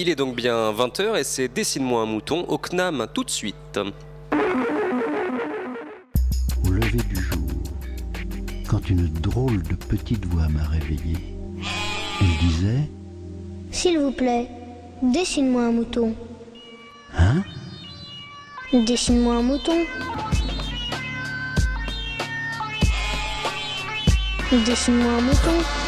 Il est donc bien 20h et c'est Dessine-moi un mouton au CNAM tout de suite. Au lever du jour, quand une drôle de petite voix m'a réveillé, elle disait S'il vous plaît, dessine-moi un mouton. Hein? Dessine-moi un mouton. Dessine-moi un mouton.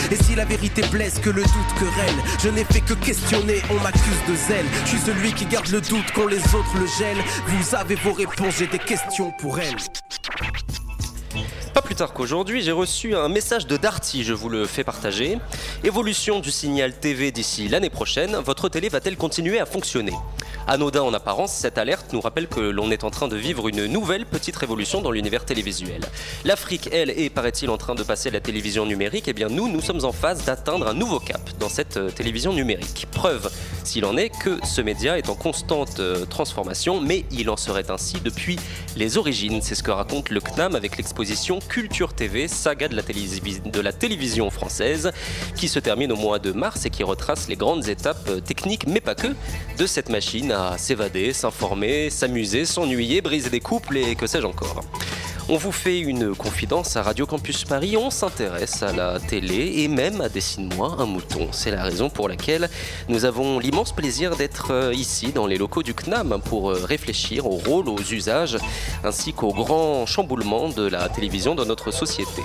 Et si la vérité blesse, que le doute querelle, je n'ai fait que questionner, on m'accuse de zèle. Je suis celui qui garde le doute quand les autres le gèlent. Vous avez vos réponses, j'ai des questions pour elle. Plus tard qu'aujourd'hui, j'ai reçu un message de Darty, je vous le fais partager. Évolution du signal TV d'ici l'année prochaine, votre télé va-t-elle continuer à fonctionner? Anodin en apparence, cette alerte nous rappelle que l'on est en train de vivre une nouvelle petite révolution dans l'univers télévisuel. L'Afrique, elle, est, paraît-il, en train de passer à la télévision numérique. Eh bien nous, nous sommes en phase d'atteindre un nouveau cap dans cette euh, télévision numérique. Preuve, s'il en est, que ce média est en constante euh, transformation, mais il en serait ainsi depuis les origines. C'est ce que raconte le CNAM avec l'exposition Culture TV, saga de la, télévision française, qui se termine au mois de mars et qui retrace les grandes étapes euh, techniques, mais pas que, de cette machine à s'évader, s'informer, s'amuser, s'ennuyer, briser des couples et que sais-je encore. On vous fait une confidence à Radio Campus Paris, on s'intéresse à la télé et même à Dessine-moi un mouton. C'est la raison pour laquelle nous avons l'immense plaisir d'être euh, ici dans les locaux du CNAM pour euh, réfléchir au rôle, aux usages ainsi qu'au grand chamboulement de la télévision dans notre société.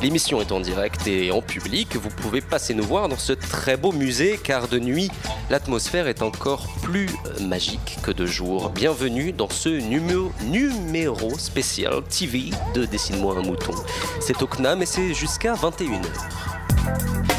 L'émission est en direct et en public, vous pouvez passer nous voir dans ce très beau musée car de nuit l'atmosphère est encore plus euh, magique que de jour. Bienvenue dans ce numéro, numéro spécial TV de Dessine-moi un mouton. C'est au CNAM et c'est jusqu'à 21h.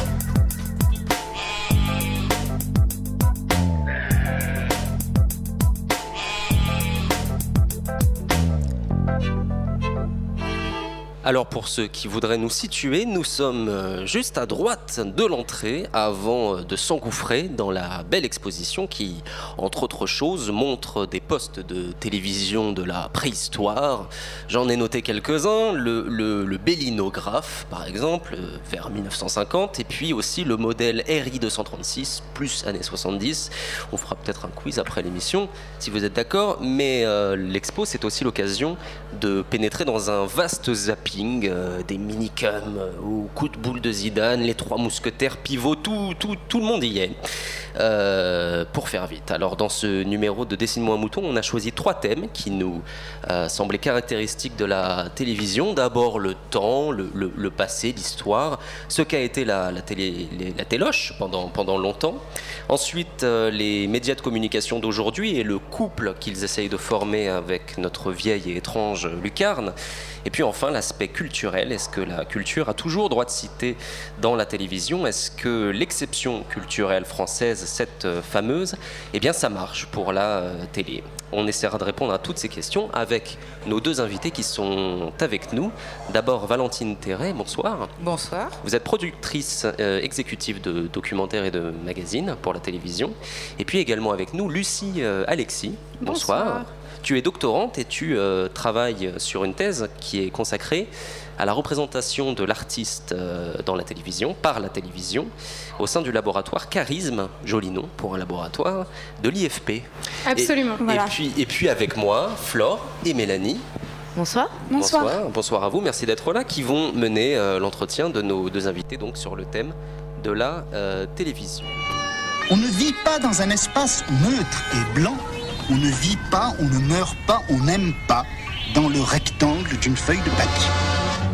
Alors pour ceux qui voudraient nous situer, nous sommes euh, juste à droite de l'entrée avant euh, de s'engouffrer dans la belle exposition qui, entre autres choses, montre des postes de télévision de la préhistoire. J'en ai noté quelques-uns, le, le, Bellinographe par exemple, euh, vers 1950, et puis aussi le modèle RI 236, plus années 70. On fera peut-être un quiz après l'émission, si vous êtes d'accord, mais l'expo c'est aussi l'occasion de pénétrer dans un vaste zapping euh, des minicums euh, ou coup de boule de Zidane, les trois mousquetaires, pivot, tout, tout, tout le monde y est. Euh, pour faire vite. Alors dans ce numéro de Dessine-moi un mouton, on a choisi trois thèmes qui nous semblaient caractéristiques de la télévision. D'abord le temps, le, passé, l'histoire, ce qu'a été la, la, télé, la téloche pendant, pendant longtemps. Ensuite les médias de communication d'aujourd'hui et le couple qu'ils essayent de former avec notre vieille et étrange lucarne. Et puis enfin, l'aspect culturel. Est-ce que la culture a toujours droit de citer dans la télévision? Est-ce que l'exception culturelle française, cette euh, fameuse, eh bien ça marche pour la euh, télé On essaiera de répondre à toutes ces questions avec nos deux invités qui sont avec nous. D'abord Valentine Terret, bonsoir. Bonsoir. Vous êtes productrice euh, exécutive de documentaires et de magazines pour la télévision. Et puis également avec nous Lucie Alexis. bonsoir. Tu es doctorante et tu euh, travailles sur une thèse qui est consacrée à la représentation de l'artiste euh, dans la télévision, par la télévision, au sein du laboratoire Charisme, joli nom pour un laboratoire, de l'IFP. Absolument. Et, puis, et puis avec moi, Flore et Mélanie. Bonsoir. Bonsoir. Bonsoir, à vous, merci d'être là, qui vont mener euh, l'entretien de nos deux invités donc, sur le thème de la télévision. On ne vit pas dans un espace neutre et blanc on ne vit pas, on ne meurt pas, on n'aime pas dans le rectangle d'une feuille de papier.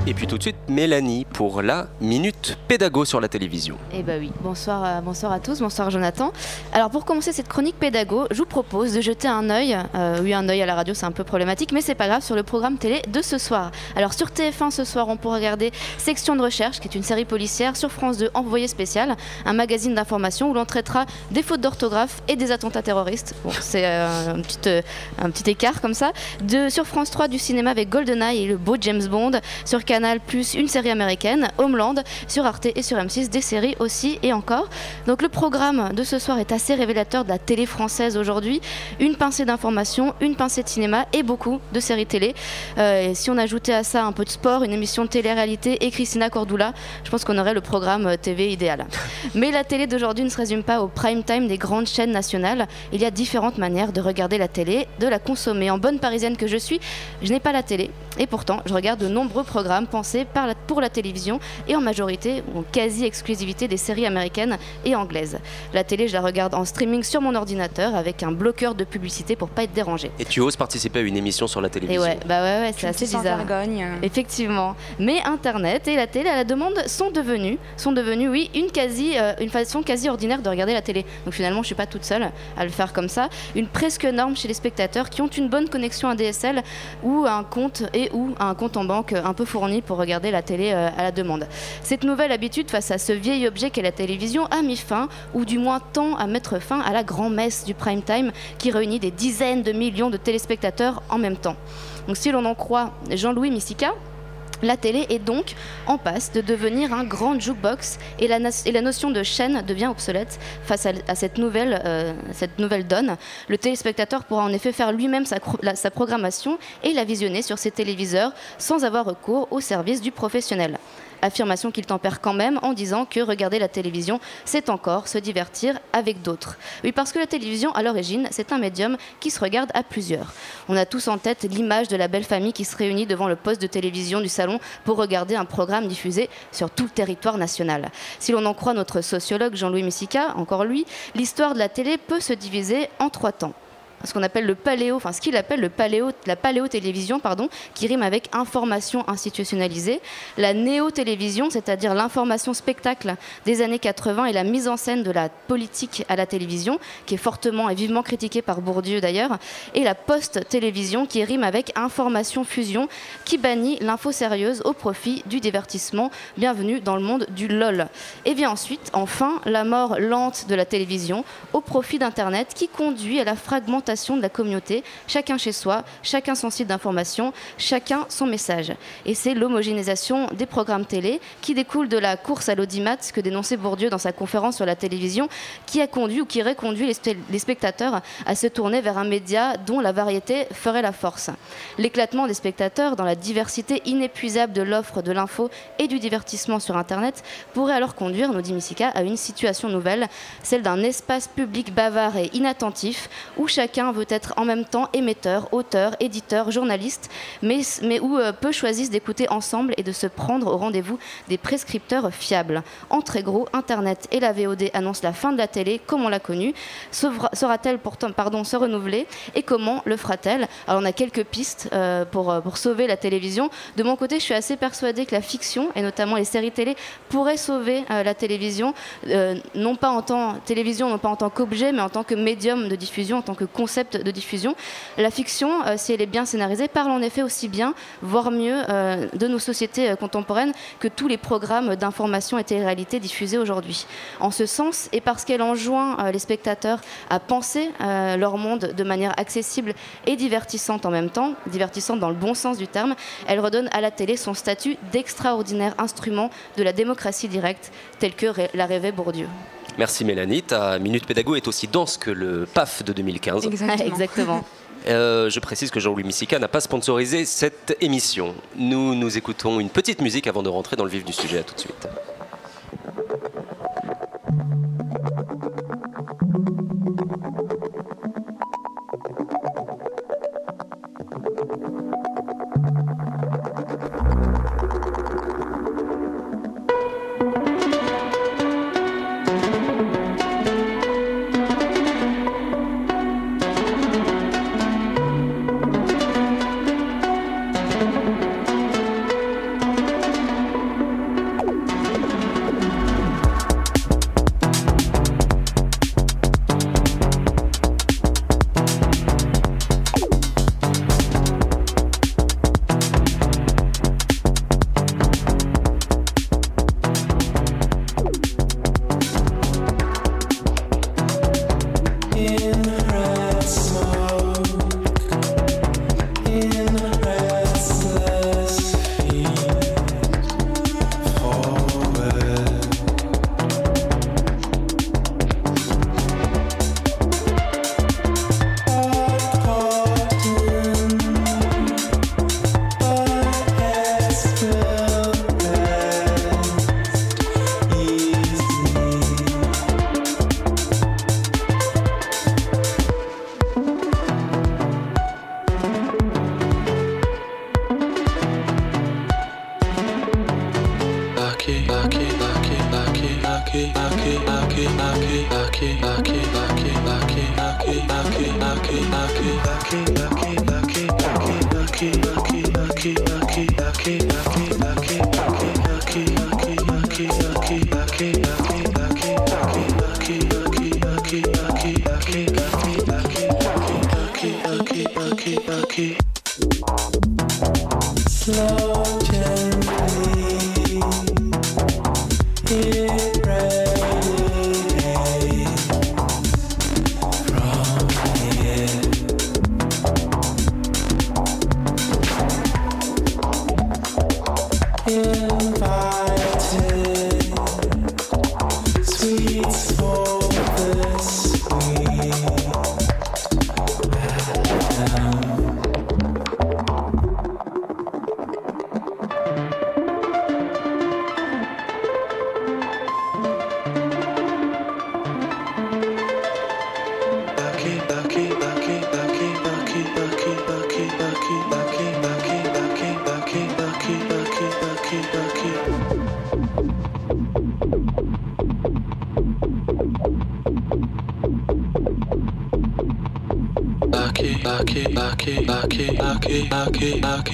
Et puis tout de suite, Mélanie pour la Minute Pédago sur la télévision. Eh bah oui, bonsoir, euh, bonsoir à tous, bonsoir Jonathan. Alors pour commencer cette chronique pédago, je vous propose de jeter un œil, euh, oui un œil à la radio c'est un peu problématique, mais c'est pas grave, sur le programme télé de ce soir. Alors sur TF1 ce soir, on pourra regarder Section de recherche, qui est une série policière, sur France 2, Envoyé spécial, un magazine d'information où l'on traitera des fautes d'orthographe et des attentats terroristes. Bon, c'est euh, un, petit, un petit écart comme ça. De, sur France 3 du cinéma avec GoldenEye et le beau James Bond. Sur Canal Plus une série américaine, Homeland. Sur Arte et sur M6 des séries aussi et encore. Donc le programme de ce soir est assez révélateur de la télé française aujourd'hui. Une pincée d'information, une pincée de cinéma et beaucoup de séries télé. Euh, et si on ajoutait à ça un peu de sport, une émission de télé-réalité et Christina Cordula, je pense qu'on aurait le programme euh, TV idéal. Mais la télé d'aujourd'hui ne se résume pas au prime time des grandes chaînes nationales. Il y a différentes manières de regarder la télé, de la consommer. En bonne parisienne que je suis, je n'ai pas la télé. Et pourtant, je regarde de nombreux programmes pensés par la- pour la télévision et en majorité, ou en quasi-exclusivité, des séries américaines et anglaises. La télé, je la regarde en streaming sur mon ordinateur avec un bloqueur de publicité pour pas être dérangé. Et tu oses participer à une émission sur la Et télévision ouais, bah ouais, ouais, c'est assez bizarre. vergogne. Effectivement. Mais Internet et la télé à la demande sont devenus, sont devenus, oui, une quasi, euh, une façon quasi ordinaire de regarder la télé. Donc finalement, je suis pas toute seule à le faire comme ça. Une presque norme chez les spectateurs qui ont une bonne connexion à DSL ou un compte et ou un compte en banque un peu fourni pour regarder la télé euh, à la demande. Cette nouvelle habitude face à ce vieil objet qu'est la télévision a mis fin, ou du moins tend à mettre fin à la grand-messe du prime time qui réunit des dizaines de millions de téléspectateurs en même temps. Donc si l'on en croit Jean-Louis Missica, la télé est donc en passe de devenir un grand jukebox et la, notion de chaîne devient obsolète face à, cette, nouvelle, euh, cette donne. Le téléspectateur pourra en effet faire lui-même sa, sa programmation et la visionner sur ses téléviseurs sans avoir recours au service du professionnel. Affirmation qu'il tempère quand même en disant que regarder la télévision, c'est encore se divertir avec d'autres. Oui, parce que la télévision, à l'origine, c'est un médium qui se regarde à plusieurs. On a tous en tête l'image de la belle famille qui se réunit devant le poste de télévision du salon pour regarder un programme diffusé sur tout le territoire national. Si l'on en croit notre sociologue Jean-Louis Missica, encore lui, l'histoire de la télé peut se diviser en trois temps ce qu'on appelle le paléo, enfin ce qu'il appelle le paléo, la paléo-télévision, pardon, qui rime avec information institutionnalisée, la néo-télévision, c'est-à-dire l'information spectacle des années 80 et la mise en scène de la politique à la télévision, qui est fortement et vivement critiquée par Bourdieu d'ailleurs, et la post-télévision, qui rime avec information-fusion, qui bannit l'info sérieuse au profit du divertissement. Bienvenue dans le monde du LOL. Et vient ensuite, enfin, la mort lente de la télévision au profit d'Internet qui conduit à la fragmentation de la communauté, chacun chez soi, chacun son site d'information, chacun son message. Et c'est l'homogénéisation des programmes télé qui découle de la course à l'audimat que dénonçait Bourdieu dans sa conférence sur la télévision, qui a conduit ou qui aurait conduit les, les spectateurs à se tourner vers un média dont la variété ferait la force. L'éclatement des spectateurs dans la diversité inépuisable de l'offre de l'info et du divertissement sur Internet pourrait alors conduire, nous dit Missica, à une situation nouvelle, celle d'un espace public bavard et inattentif où chacun veut être en même temps émetteur, auteur, éditeur, journaliste, mais, mais où euh, peu choisissent d'écouter ensemble et de se prendre au rendez-vous des prescripteurs fiables. En très gros, Internet et la VOD annoncent la fin de la télé comme on l'a connue. Saura-t-elle pourtant pardon, se renouveler et comment le fera-t-elle? Alors on a quelques pistes euh, pour, euh, pour sauver la télévision. De mon côté, je suis assez persuadée que la fiction, et notamment les séries télé, pourraient sauver la télévision, non pas en tant télévision, non pas en tant qu'objet, mais en tant que médium de diffusion, en tant que de diffusion. La fiction, euh, si elle est bien scénarisée, parle en effet aussi bien, voire mieux, euh, de nos sociétés euh, contemporaines que tous les programmes d'information et télé-réalité diffusés aujourd'hui. En ce sens, et parce qu'elle enjoint les spectateurs à penser leur monde de manière accessible et divertissante en même temps, divertissante dans le bon sens du terme, elle redonne à la télé son statut d'extraordinaire instrument de la démocratie directe, tel que l'a rêvé Bourdieu. Merci Mélanie, ta Minute Pédago est aussi dense que le PAF de 2015. Exactement. Exactement. Euh, je précise que Jean-Louis Missica n'a pas sponsorisé cette émission. Nous nous écoutons une petite musique avant de rentrer dans le vif du sujet. À tout de suite.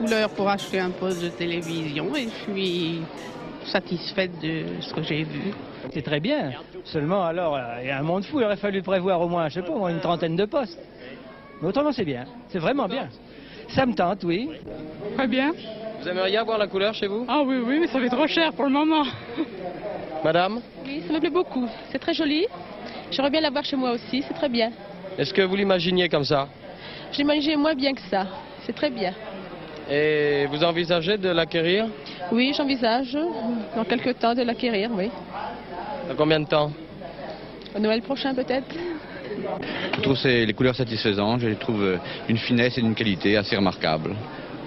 couleur pour acheter un poste de télévision et je suis satisfaite de ce que j'ai vu. C'est très bien. Seulement, alors, euh, il y a un monde fou. Il aurait fallu prévoir au moins, je sais pas, au moins une trentaine de postes. Mais autrement, c'est bien. C'est vraiment bien. Ça me tente, oui. Très bien. Vous aimeriez avoir la couleur chez vous? Ah oui, oui, mais ça fait trop cher pour le moment. Madame? Oui, ça me plaît beaucoup. C'est très joli. J'aimerais bien l'avoir chez moi aussi, c'est très bien. Est-ce que vous l'imaginiez comme ça? Je l'imaginais moins bien que ça. C'est très bien. Et vous envisagez de l'acquérir Oui, j'envisage dans quelques temps de l'acquérir, oui. Dans combien de temps Au Noël prochain peut-être. Je trouve ces- les couleurs satisfaisantes, je les trouve euh, d'une finesse et d'une qualité assez remarquable,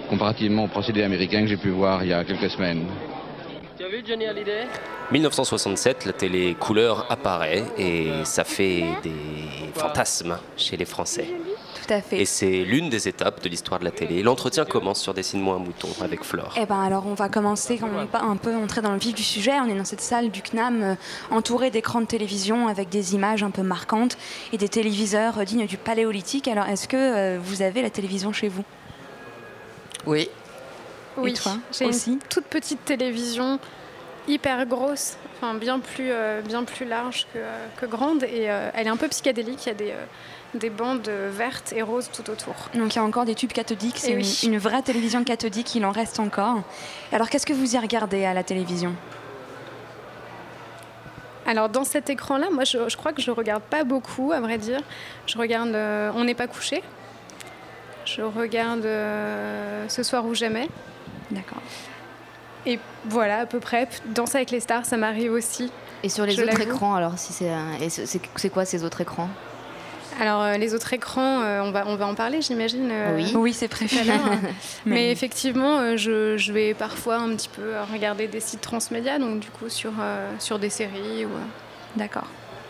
comparativement au procédé américain que j'ai pu voir il y a quelques semaines. Tu as vu Johnny Hallyday? 1967, la télé couleur apparaît et ça fait des fantasmes chez les Français. Tout à fait. Et c'est l'une des étapes de l'histoire de la télé. L'entretien commence sur Dessine-moi un mouton avec Flore. Eh ben alors on va commencer, on va un peu entrer dans le vif du sujet. On est dans cette salle du CNAM euh, entourée d'écrans de télévision avec des images un peu marquantes et des téléviseurs euh, dignes du paléolithique. Alors est-ce que euh, vous avez la télévision chez vous? Oui. Et Oui, toi j'ai aussi? une toute petite télévision hyper grosse, enfin bien plus, euh, bien plus large que, euh, que grande et euh, elle est un peu psychédélique, il y a des, euh, des bandes vertes et roses tout autour. Donc il y a encore des tubes cathodiques, c'est Eh une, oui. une vraie télévision cathodique, il en reste encore. Alors qu'est-ce que vous y regardez à la télévision? Alors dans cet écran-là, moi je, je crois que je regarde pas beaucoup, à vrai dire. Je regarde euh, On n'est pas couché. Je regarde euh, Ce soir ou jamais. D'accord. Et voilà, à peu près. Danser avec les stars, ça m'arrive aussi. Et sur les Je autres écrans, alors, si c'est un- et c'est c'est- c'est quoi ces autres écrans? Alors euh, les autres écrans, euh, on, va, on va en parler j'imagine. euh, Oui. Oui, c'est l'heure. Mais- Mais effectivement, je, je vais parfois un petit peu regarder des sites transmédia, donc du coup sur, sur des séries. Ou, D'accord.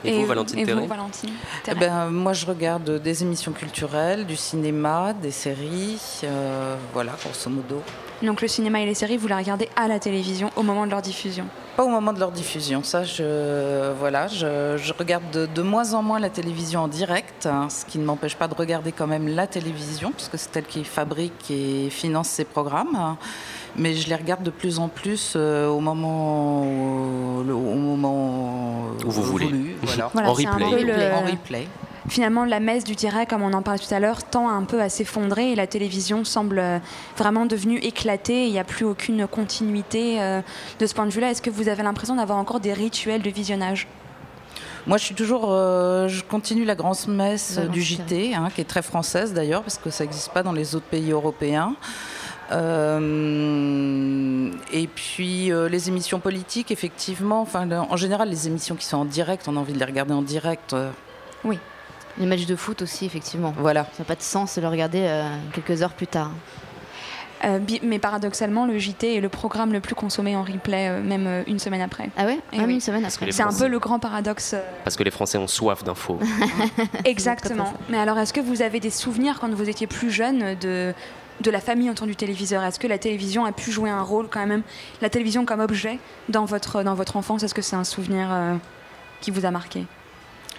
Et vous, Valentine et vous, Valentine Eh ben, moi, je regarde des émissions culturelles, du cinéma, des séries, euh, voilà, grosso modo. Donc le cinéma et les séries, vous les regardez à la télévision au moment de leur diffusion Pas au moment de leur diffusion, ça, je, voilà, je, je regarde de, de moins en moins la télévision en direct, hein, ce qui ne m'empêche pas de regarder quand même la télévision, puisque c'est elle qui fabrique et finance ses programmes. hein. Mais je les regarde de plus en plus euh, au moment, au moment Où vous voulez. voulu, voilà. Voilà, En replay. peu le- En replay. Finalement, la messe du direct, comme on en parlait tout à l'heure, tend un peu à s'effondrer et la télévision semble euh, vraiment devenue éclatée. Il n'y a plus aucune continuité euh, de ce point de vue-là. Est-ce que vous avez l'impression d'avoir encore des rituels de visionnage? Moi, je suis toujours, euh, je continue la grande messe La du JT, hein, qui est très française d'ailleurs, parce que ça n'existe pas dans les autres pays européens. Euh, et puis euh, les émissions politiques, effectivement, enfin, en général, les émissions qui sont en direct, on a envie de les regarder en direct. euh, Oui. Les matchs de foot aussi, effectivement. Voilà. Ça n'a pas de sens de le regarder euh, quelques heures plus tard. Euh, mais paradoxalement, le JT est le programme le plus consommé en replay, euh, même euh, une semaine après. Ah ouais? Et Même oui. une semaine après. C'est un peu le grand paradoxe. Parce que les Français ont soif d'infos. Exactement. Mais alors, est-ce que vous avez des souvenirs quand vous étiez plus jeune de, de la famille autour du téléviseur? Est-ce que la télévision a pu jouer un rôle quand même, la télévision comme objet dans votre, dans votre enfance Est-ce que c'est un souvenir euh, qui vous a marqué?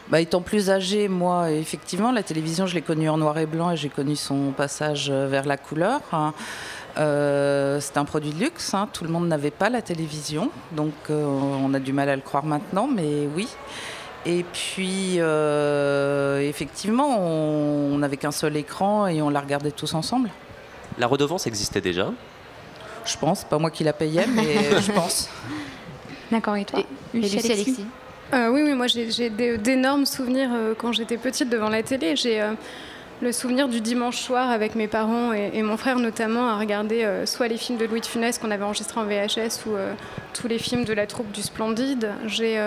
Bah, étant plus âgée, moi, effectivement, la télévision, je l'ai connue en noir et blanc et j'ai connu son passage euh, vers la couleur. hein. Euh, c'est un produit de luxe, hein. tout le monde n'avait pas la télévision, donc euh, on a du mal à le croire maintenant, mais oui. Et puis, euh, effectivement, on n'avait qu'un seul écran et on la regardait tous ensemble. La redevance existait déjà? Je pense, pas moi qui la payais, mais je pense. D'accord, et toi? Et Lucie Alexis? Euh, oui, oui, moi j'ai d'énormes souvenirs euh, quand j'étais petite devant la télé. J'ai euh, le souvenir du dimanche soir avec mes parents et, et mon frère notamment à regarder soit les films de Louis de Funès qu'on avait enregistrés en VHS ou tous les films de la troupe du Splendide. J'ai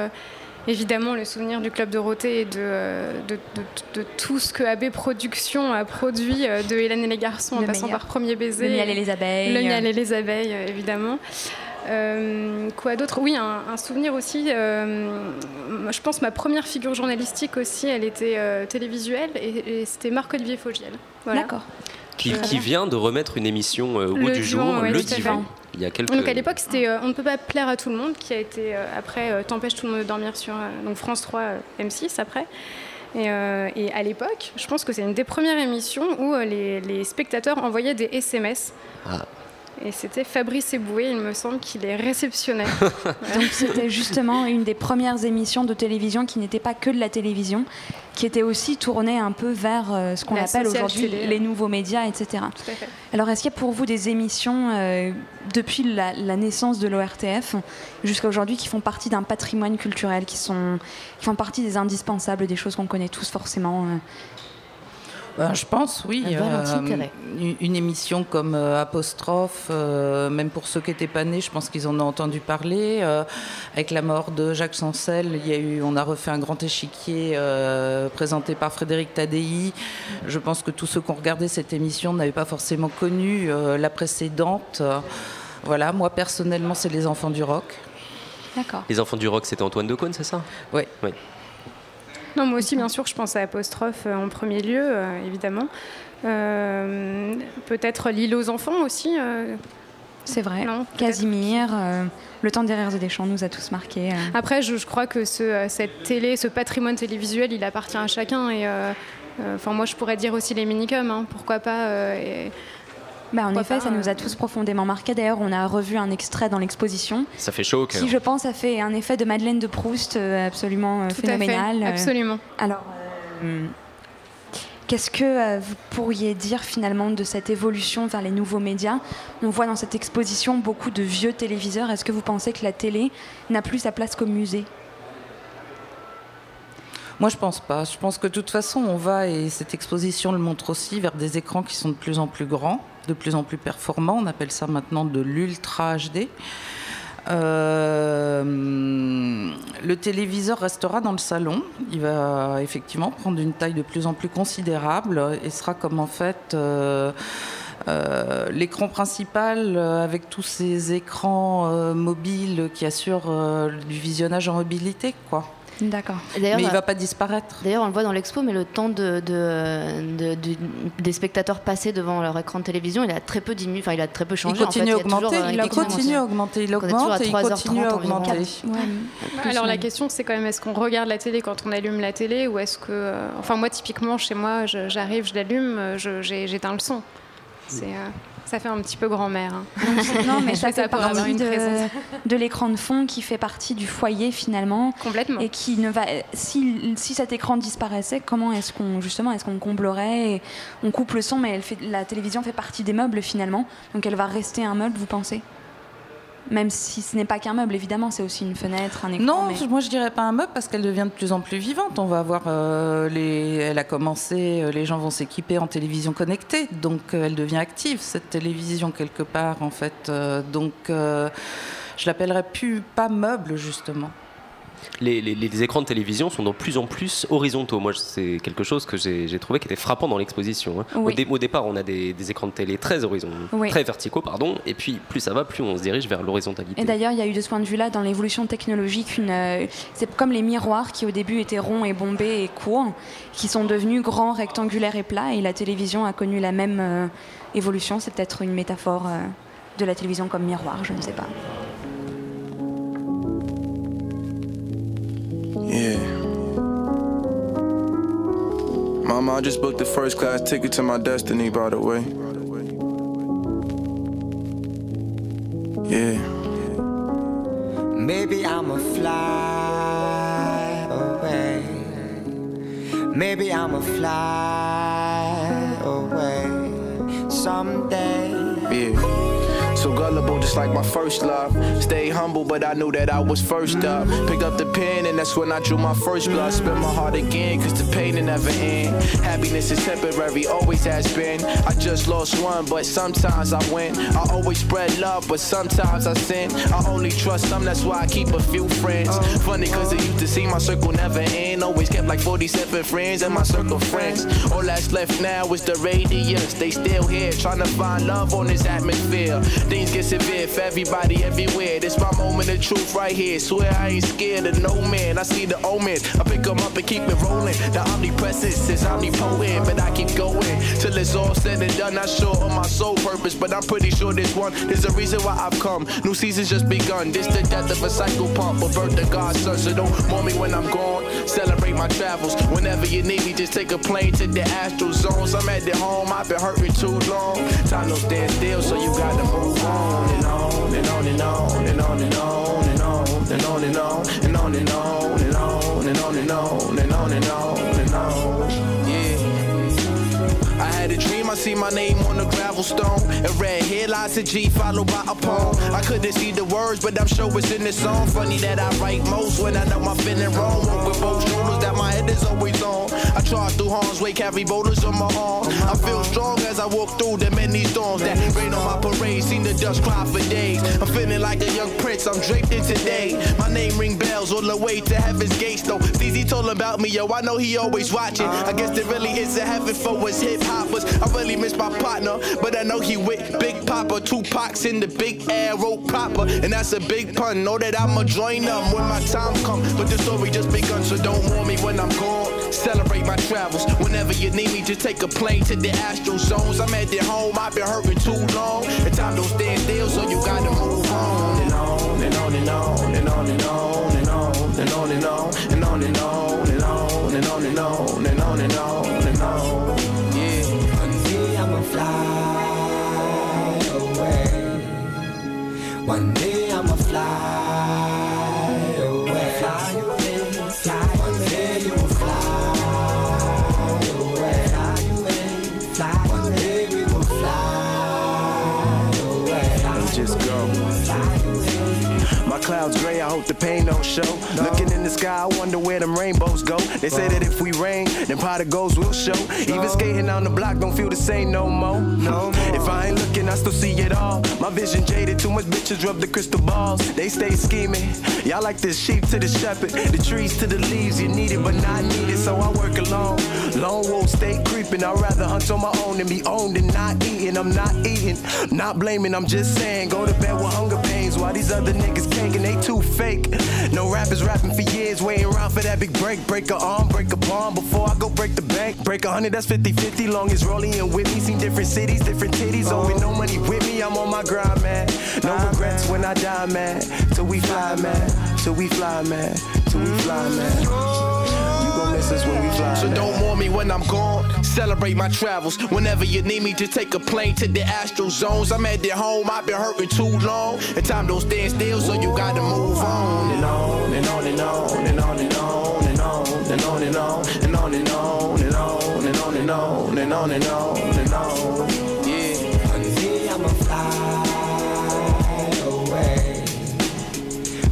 évidemment le souvenir du Club Dorothée et de, de, de- de tout ce que AB Productions a produit de Hélène et les garçons en passant par Premier Baiser. Le miel et les abeilles. Le miel et les abeilles, évidemment. Euh, quoi d'autre? Oui, un, un souvenir aussi. euh, je pense ma première figure journalistique aussi, elle était euh, télévisuelle et, et c'était Marc-Olivier Fogiel. Voilà. D'accord. Qui, vient de remettre une émission euh, au Le goût du jour, ouais, le divan. Il y a quelques. Donc à l'époque, c'était euh, On ne peut pas plaire à tout le monde, qui a été euh, après euh, T'empêche tout le monde de dormir sur euh, donc France 3, euh, M6 après. Et, euh, et à l'époque, je pense que c'est une des premières émissions où euh, les, les spectateurs envoyaient des SMS. Ah. Et c'était Fabrice Eboué, il me semble, qui les réceptionnait. Donc c'était justement une des premières émissions de télévision qui n'était pas que de la télévision, qui était aussi tournée un peu vers euh, ce qu'on appelle aujourd'hui les nouveaux médias, etc. Tout à fait. Alors est-ce qu'il y a pour vous des émissions euh, depuis la, la naissance de l'ORTF jusqu'à aujourd'hui qui font partie d'un patrimoine culturel, qui, sont, qui font partie des indispensables, des choses qu'on connaît tous forcément euh Ben, je pense, oui. Euh, une, une émission comme euh, Apostrophe, euh, même pour ceux qui n'étaient pas nés, je pense qu'ils en ont entendu parler. Euh, avec la mort de Jacques Sancel, il y a eu, on a refait un grand échiquier euh, présenté par Frédéric Tadei. Je pense que tous ceux qui ont regardé cette émission n'avaient pas forcément connu euh, la précédente. Voilà, moi personnellement, c'est Les Enfants du Rock. D'accord. Les enfants du rock, c'était Antoine Decaune, c'est ça? Oui. Oui. Non, moi aussi, bien sûr, je pense à Apostrophe euh, en premier lieu, euh, évidemment. Euh, Peut-être L'île aux enfants aussi. C'est vrai. Non. Casimir, euh, Le temps et des chants nous a tous marqués. euh. Après, je, je crois que ce, cette télé, ce patrimoine télévisuel, il appartient à chacun. Et euh, enfin, moi, je pourrais dire aussi les minicums. hein, pourquoi pas et- Bah, en Pourquoi effet, pas, ça nous a euh, tous profondément marqués. D'ailleurs, on a revu un extrait dans l'exposition Ça fait chaud au cœur. qui, je pense, a fait un effet de Madeleine de Proust euh, absolument euh, Tout à fait, phénoménal. Absolument. Alors, euh, qu'est-ce que vous pourriez dire finalement de cette évolution vers les nouveaux médias? On voit dans cette exposition beaucoup de vieux téléviseurs. Est-ce que vous pensez que la télé n'a plus sa place comme musée? Moi, je pense pas. Je pense que de toute façon, on va, et cette exposition le montre aussi, vers des écrans qui sont de plus en plus grands, de plus en plus performants. On appelle ça maintenant de l'ultra HD. Euh, le téléviseur restera dans le salon. Il va effectivement prendre une taille de plus en plus considérable et sera comme en fait euh, euh, l'écran principal avec tous ces écrans mobiles qui assurent du visionnage en mobilité, quoi. D'accord. Mais il va pas disparaître. D'ailleurs, on le voit dans l'expo, mais le temps de, de- de- de- des spectateurs passés devant leur écran de télévision, il a très peu diminué, enfin il a très peu changé. Il continue en à fait. Il toujours, augmenter, euh, il effectivement, continue à augmenter, il augmente et il 3h30 continue à augmenter. Alors la question c'est quand même est-ce qu'on regarde la télé quand on allume la télé ou est-ce que euh, enfin moi typiquement chez moi j'arrive je l'allume euh, j'éteins le son c'est euh, ça fait un petit peu grand-mère hein. Non, mais ça fait avoir partie une de, de l'écran de fond qui fait partie du foyer finalement. Complètement. Et qui ne va. Si, si cet écran disparaissait, comment est-ce qu'on justement est-ce qu'on comblerait et On coupe le son, mais elle fait, la télévision fait partie des meubles finalement. Donc elle va rester un meuble, vous pensez? Même si ce n'est pas qu'un meuble, évidemment, c'est aussi une fenêtre, un écran. Non, mais- moi je dirais pas un meuble parce qu'elle devient de plus en plus vivante. On va avoir euh, les, elle a commencé, euh, les gens vont s'équiper en télévision connectée, donc euh, elle devient active cette télévision quelque part en fait. Euh, donc je l'appellerais plus pas meuble justement. Les, les- les écrans de télévision sont de plus en plus horizontaux. Moi, c'est quelque chose que j'ai trouvé qui était frappant dans l'exposition. hein. Oui. Au, dé- au départ, on a des, des écrans de télé très horizontaux, Oui. très verticaux, pardon, et puis plus ça va, plus on se dirige vers l'horizontalité. Et d'ailleurs, il y a eu de ce point de vue-là, dans l'évolution technologique, euh, c'est comme les miroirs qui au début étaient ronds et bombés et courts, qui sont devenus grands, rectangulaires et plats. Et la télévision a connu la même euh, évolution. C'est peut-être une métaphore euh, de la télévision comme miroir, je ne sais pas. Yeah. Mama, I just booked the first class ticket to my destiny, by the way. Yeah. Maybe I'ma fly away. Maybe I'ma fly away someday. So gullible, just like my first love. Stay humble, but I knew that I was first up. Picked up the pen, and that's when I drew my first blood. Spent my heart again, cause the pain never end. Happiness is temporary, always has been. I just lost one, but sometimes I win. I always spread love, but sometimes I sin. I only trust some, that's why I keep a few friends. Funny, cause it used to seem my circle never end. Always kept like 47 friends in my circle friends. All that's left now is the radius. They still here, trying to find love on this atmosphere. Things get severe for everybody everywhere. This my moment of truth right here. Swear I ain't scared of no man. I see the omen. I pick them up and keep it rolling. The omnipresence is omnipotent, but I keep going till it's all said and done. Not sure on my sole purpose, but I'm pretty sure this one. There's a reason why I've come. New season's just begun. This the death of a cycle pump, but birth of God's son. So don't mourn me when I'm gone. Celebrate my travels. Whenever you need me, just take a plane to the astral zones. I'm at the home. I've been hurting too long. Time don't stand still, so you gotta move on and on and on and on and on and on and on and on and on and on and on and on and on and on and on and on and on. See my name on the gravel stone. And read headlines to G followed by a poem. I couldn't see the words, but I'm sure it's in the song. Funny that I write most when I know I'm feeling wrong. Walk with both shoulders that my head is always on. I charge through harm's way, carry boulders on my arm. I feel strong as I walk through the many storms that rain on my parade. Seen the dust cry for days. I'm feeling like a young prince, I'm draped in today. My name ring bells all the way to heaven's gates though. CZ told about me, yo, I know he always watching. I guess there really is a heaven for us hip hoppers. I really miss my partner, but I know he with Big Papa, two in the big arrow proper. And that's a big pun. Know that I'ma join them when my time come. But the story just begun, so don't warn me when I'm gone. Celebrate my travels. Whenever you need me, just take a plane to the astral zones. I'm at the home, I've been hurting too long. And time don't stand still, so you gotta move on and on and on and on and on and on and on and on and on and on and on and on and on and on and on and on. One day clouds gray, I hope the pain don't show. Looking in the sky, I wonder where them rainbows go. They say that if we rain, then pot of goals will show. Even skating on the block don't feel the same no more. No If I ain't looking, I still see it all. My vision jaded, too much bitches rub the crystal balls. They stay scheming. Y'all like the sheep to the shepherd, the trees to the leaves. You need it, but not needed, so I work alone. Lone wolf stay creeping. I'd rather hunt on my own than be owned and not eating. I'm not eating, not blaming. I'm just saying, go to bed with hunger pains while these other niggas canking. They too fake. No rappers rapping for years, waiting around for that big break. Break a arm, break a palm before I go break the bank. Break a hundred, that's 50 50. Long as rolling and with me. Seen different cities, different titties. Oh, with no money with me, I'm on my grind, man. No regrets when I die, man. Till we fly, man. Till we fly, man. Till we fly, man. You gon' miss us when we fly. So don't mourn me when I'm gone. Celebrate my travels. Whenever you need me to take a plane to the astral zones. I'm at their home, I've been hurting too long. And time don't stand still, so you gotta move on. And on and on and on and on and on and on and on and on and on and on and on and on and on and on and on and on. Yeah. One day I'ma fly away.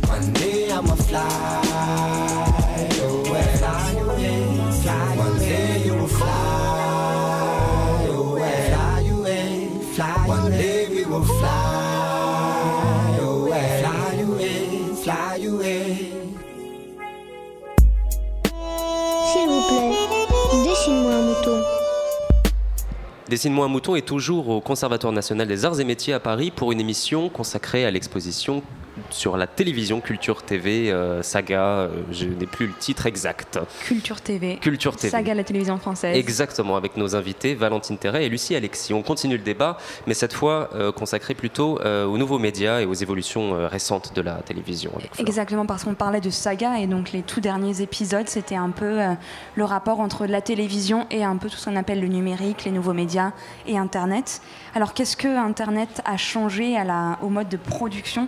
One day I'ma fly Dessine-moi un mouton est toujours au Conservatoire national des arts et métiers à Paris pour une émission consacrée à l'exposition sur la télévision Culture TV euh, Saga. euh, je n'ai plus le titre exact. Culture TV. Culture TV. Saga la télévision française. Exactement, avec nos invités Valentine Terret et Lucie Alexis. On continue le débat, mais cette fois euh, consacré plutôt euh, aux nouveaux médias et aux évolutions récentes de la télévision. Exactement, parce qu'on parlait de saga et donc les tout derniers épisodes, c'était un peu le rapport entre la télévision et un peu tout ce qu'on appelle le numérique, les nouveaux médias et Internet. Alors qu'est-ce que Internet a changé à la, au mode de production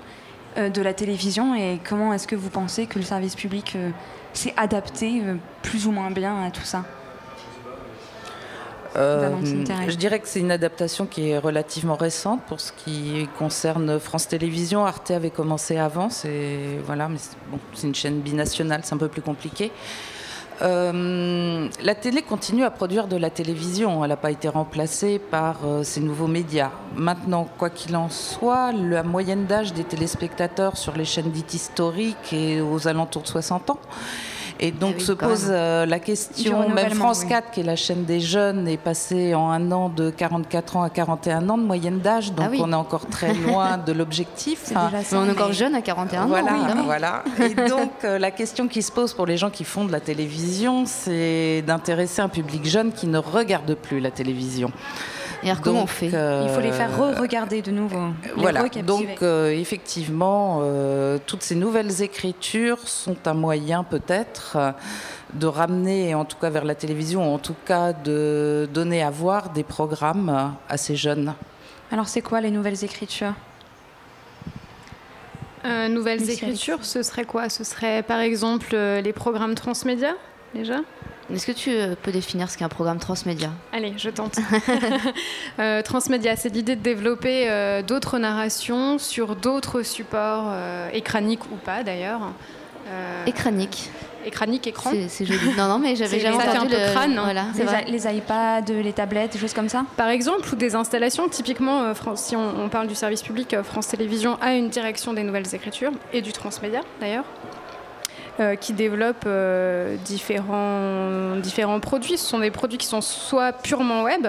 de la télévision et comment est-ce que vous pensez que le service public euh, s'est adapté euh, plus ou moins bien à tout ça Euh, je dirais que c'est une adaptation qui est relativement récente pour ce qui concerne France Télévisions. Arte avait commencé avant, c'est voilà, mais c'est bon, c'est une chaîne binationale, c'est un peu plus compliqué. Euh, la télé continue à produire de la télévision. Elle n'a pas été remplacée par euh, ces nouveaux médias. Maintenant, quoi qu'il en soit, la moyenne d'âge des téléspectateurs sur les chaînes dites historiques est aux alentours de 60 ans. Et donc Ah oui, se pose euh, la question, même France oui. 4, qui est la chaîne des jeunes, est passée en un an de 44 ans à 41 ans de moyenne d'âge. Donc Ah oui. on est encore très loin de l'objectif. On est encore jeune à 41 ans, Voilà, évidemment. voilà. Et donc euh, la question qui se pose pour les gens qui font de la télévision, c'est d'intéresser un public jeune qui ne regarde plus la télévision. Et alors, comment on Donc, fait Il faut les faire euh, re-regarder de nouveau. les voilà, donc euh, effectivement, euh, toutes ces nouvelles écritures sont un moyen peut-être euh, de ramener, en tout cas vers la télévision, en tout cas de donner à voir des programmes euh, à ces jeunes. Alors c'est quoi les nouvelles écritures? Euh, nouvelles écritures, ce serait quoi? Ce serait par exemple euh, les programmes transmédia, déjà? Est-ce que tu euh, peux définir ce qu'est un programme transmédia? Allez, je tente. Euh, transmédia, c'est l'idée de développer euh, d'autres narrations sur d'autres supports, euh, écraniques ou pas d'ailleurs. Euh, Écranique. Écranique, écran. C'est- c'est joli. Non, non, mais j'avais jamais ça fait entendu un peu le- crâne. hein. voilà, c'est les, les iPads, les tablettes, des choses comme ça? Par exemple, ou des installations, typiquement, euh, France- si on, on parle du service public, euh, France Télévisions a une direction des nouvelles écritures et du transmédia d'ailleurs, euh, qui développe euh, différents, différents produits. Ce sont des produits qui sont soit purement web,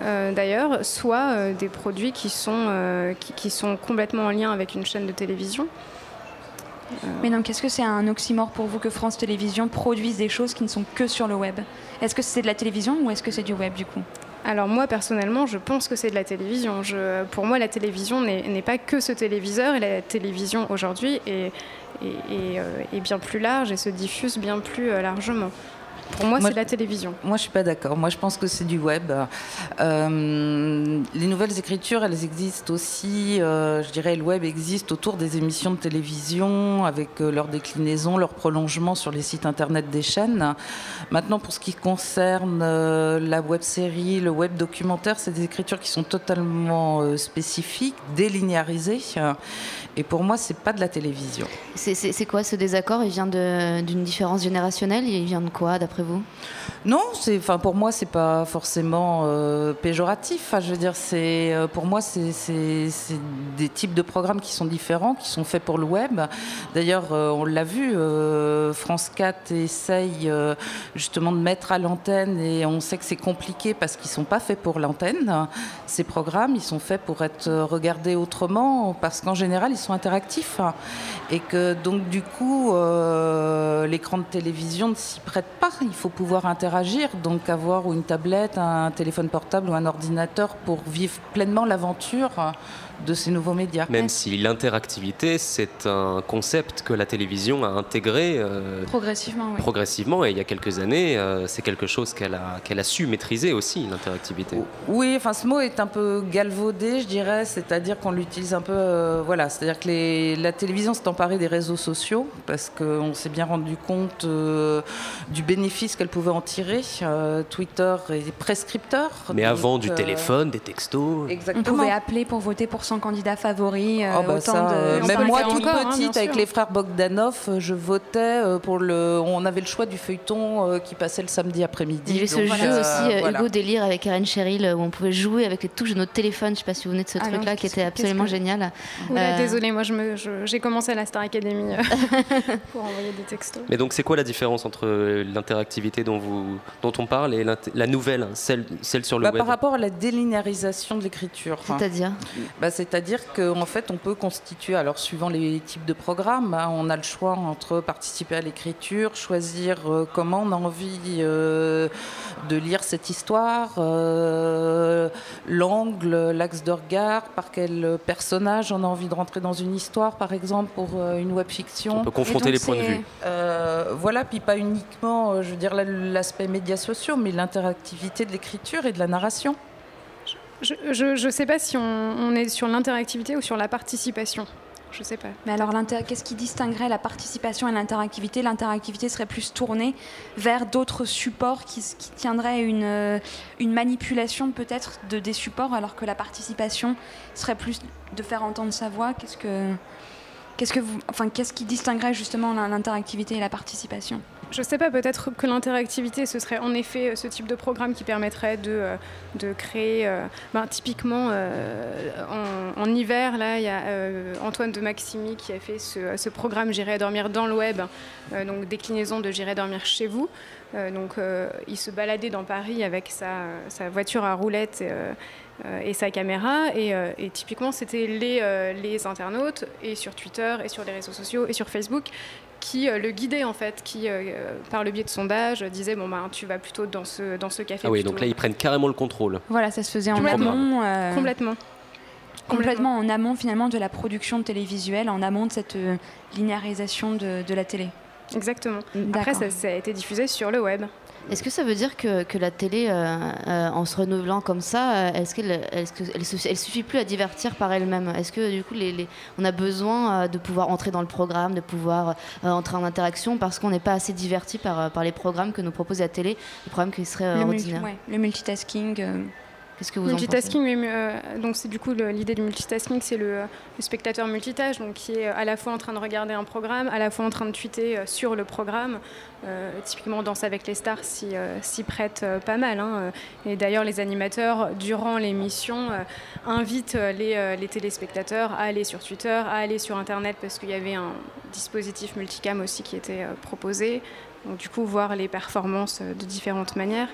euh, d'ailleurs, soit des produits qui sont, qui, qui sont complètement en lien avec une chaîne de télévision. Mais donc, est-ce que c'est un oxymore pour vous que France Télévisions produise des choses qui ne sont que sur le web? Est-ce que c'est de la télévision ou est-ce que c'est du web du coup? Alors moi personnellement, je pense que c'est de la télévision. Pour moi, la télévision n'est pas que ce téléviseur. La télévision aujourd'hui euh, est bien plus large et se diffuse bien plus euh, largement. Pour moi, c'est la télévision. Moi, je suis pas d'accord. Moi, je pense que c'est du web. Euh, les nouvelles écritures, elles existent aussi. euh, je dirais, le web existe autour des émissions de télévision, avec euh, leur déclinaison, leur prolongement sur les sites internet des chaînes. Maintenant, pour ce qui concerne la web série, le web documentaire, c'est des écritures qui sont totalement spécifiques, délinéarisées. Et pour moi, c'est pas de la télévision. C'est- quoi ce désaccord? Il vient d'une différence générationnelle? Il vient de quoi, d'après vous? Non, enfin, pour moi, c'est pas forcément euh, péjoratif. Enfin, je veux dire, c'est, euh, pour moi, c'est, des types de programmes qui sont différents, qui sont faits pour le web. D'ailleurs, euh, on l'a vu, euh, France 4 essaye justement de mettre à l'antenne, et on sait que c'est compliqué parce qu'ils sont pas faits pour l'antenne. Ces programmes, ils sont faits pour être regardés autrement, parce qu'en général, ils sont interactifs, et que donc du coup, euh, l'écran de télévision ne s'y prête pas. Il faut pouvoir interagir, donc avoir une tablette, un téléphone portable ou un ordinateur pour vivre pleinement l'aventure de ces nouveaux médias. Même si l'interactivité, c'est un concept que la télévision a intégré euh, Progressivement, oui. progressivement, et il y a quelques années, euh, c'est quelque chose qu'elle a, qu'elle a su maîtriser aussi, l'interactivité. Oui, enfin ce mot est un peu galvaudé, je dirais, c'est-à-dire qu'on l'utilise un peu, euh, voilà, c'est-à-dire que les- la télévision s'est emparée des réseaux sociaux parce qu'on s'est bien rendu compte euh, du bénéfice qu'elle pouvait en tirer. Euh, Twitter est prescripteur. Mais donc, avant, du téléphone, des textos. On Exactement. pouvait appeler pour voter pour son candidat favori. euh, Oh, bah, autant ça, de... euh, même moi, toute encore, hein, petite, avec les frères Bogdanov, euh, je votais pour le. On avait le choix du feuilleton qui passait le samedi après-midi. Il y avait ce Donc, jeu aussi, euh, voilà. Hugo Délire avec Karen Cheryl, où on pouvait jouer avec les touches de notre téléphone. Je sais pas si vous venez de ce Ah truc-là, qui était absolument que- génial. Oula, Euh, désolée, moi j'ai commencé à la Star Academy pour envoyer des textos. Mais donc, c'est quoi la différence entre l'interactivité dont, vous, dont on parle et la nouvelle, celle, celle sur le Bah, web? par rapport à la délinéarisation de l'écriture. hein. C'est-à-dire? Bah, C'est-à-dire qu'en fait, on peut constituer, alors suivant les types de programmes, hein, on a le choix entre participer à l'écriture, choisir euh, comment on a envie euh, de lire cette histoire, euh, l'angle, l'axe de regard, par quel personnage on a envie de rentrer dans une histoire, par exemple, pour euh, une web-fiction. On peut confronter les points de vue. euh, voilà, puis pas uniquement, je veux dire, la- l'aspect médias sociaux, mais l'interactivité de l'écriture et de la narration. Je ne sais pas si on, est sur l'interactivité ou sur la participation. Je sais pas. Mais alors, qu'est-ce qui distinguerait la participation et l'interactivité? L'interactivité serait plus tournée vers d'autres supports qui, tiendraient une, euh, une manipulation peut-être de des supports, alors que la participation serait plus de faire entendre sa voix? Qu'est-ce que, qu'est-ce que vous, enfin, qu'est-ce qui distinguerait justement l'in- l'interactivité et la participation? Je sais pas, peut-être que l'interactivité, ce serait en effet euh, ce type de programme qui permettrait de, euh, de créer, euh, ben, typiquement en, hiver, là, il y a Antoine de Maximi qui a fait ce, programme J'irai dormir dans le web, donc déclinaison de J'irai dormir chez vous. Donc il se baladait dans Paris avec sa, voiture à roulettes. et sa caméra. Et, typiquement, c'était les internautes, et sur Twitter, et sur les réseaux sociaux, et sur Facebook, qui euh, le guidaient, en fait, qui, euh, par le biais de sondages, disaient Bon, ben, tu vas plutôt dans ce, dans ce café. Ah oui, plutôt. donc là, ils prennent carrément le contrôle. Voilà, ça se faisait en amont. euh, Complètement. Complètement en amont finalement de la production télévisuelle, en amont de cette euh, linéarisation de, de la télé. Exactement. Après, ça, ça a été diffusé sur le web. Est-ce que ça veut dire que, que la télé, euh, euh, en se renouvelant comme ça, euh, est-ce qu'elle est elle, suffit plus à divertir par elle-même? Est-ce que du coup, les, les- on a besoin de pouvoir entrer dans le programme, de pouvoir euh, entrer en interaction parce qu'on n'est pas assez diverti par, par les programmes que nous propose la télé, les programmes qui seraient multi- ordinaires ouais, le multitasking. Qu'est-ce que vous en multitasking, mais, euh, donc c'est du coup l'idée du multitasking, c'est le, spectateur multitâche, donc qui est à la fois en train de regarder un programme, à la fois en train de tweeter euh, sur le programme. Euh, typiquement, Danse avec les stars s'y prête pas mal. hein. Et d'ailleurs, les animateurs, durant l'émission, invitent les, téléspectateurs à aller sur Twitter, à aller sur Internet, parce qu'il y avait un dispositif multicam aussi qui était proposé. Donc, du coup, voir les performances de différentes manières.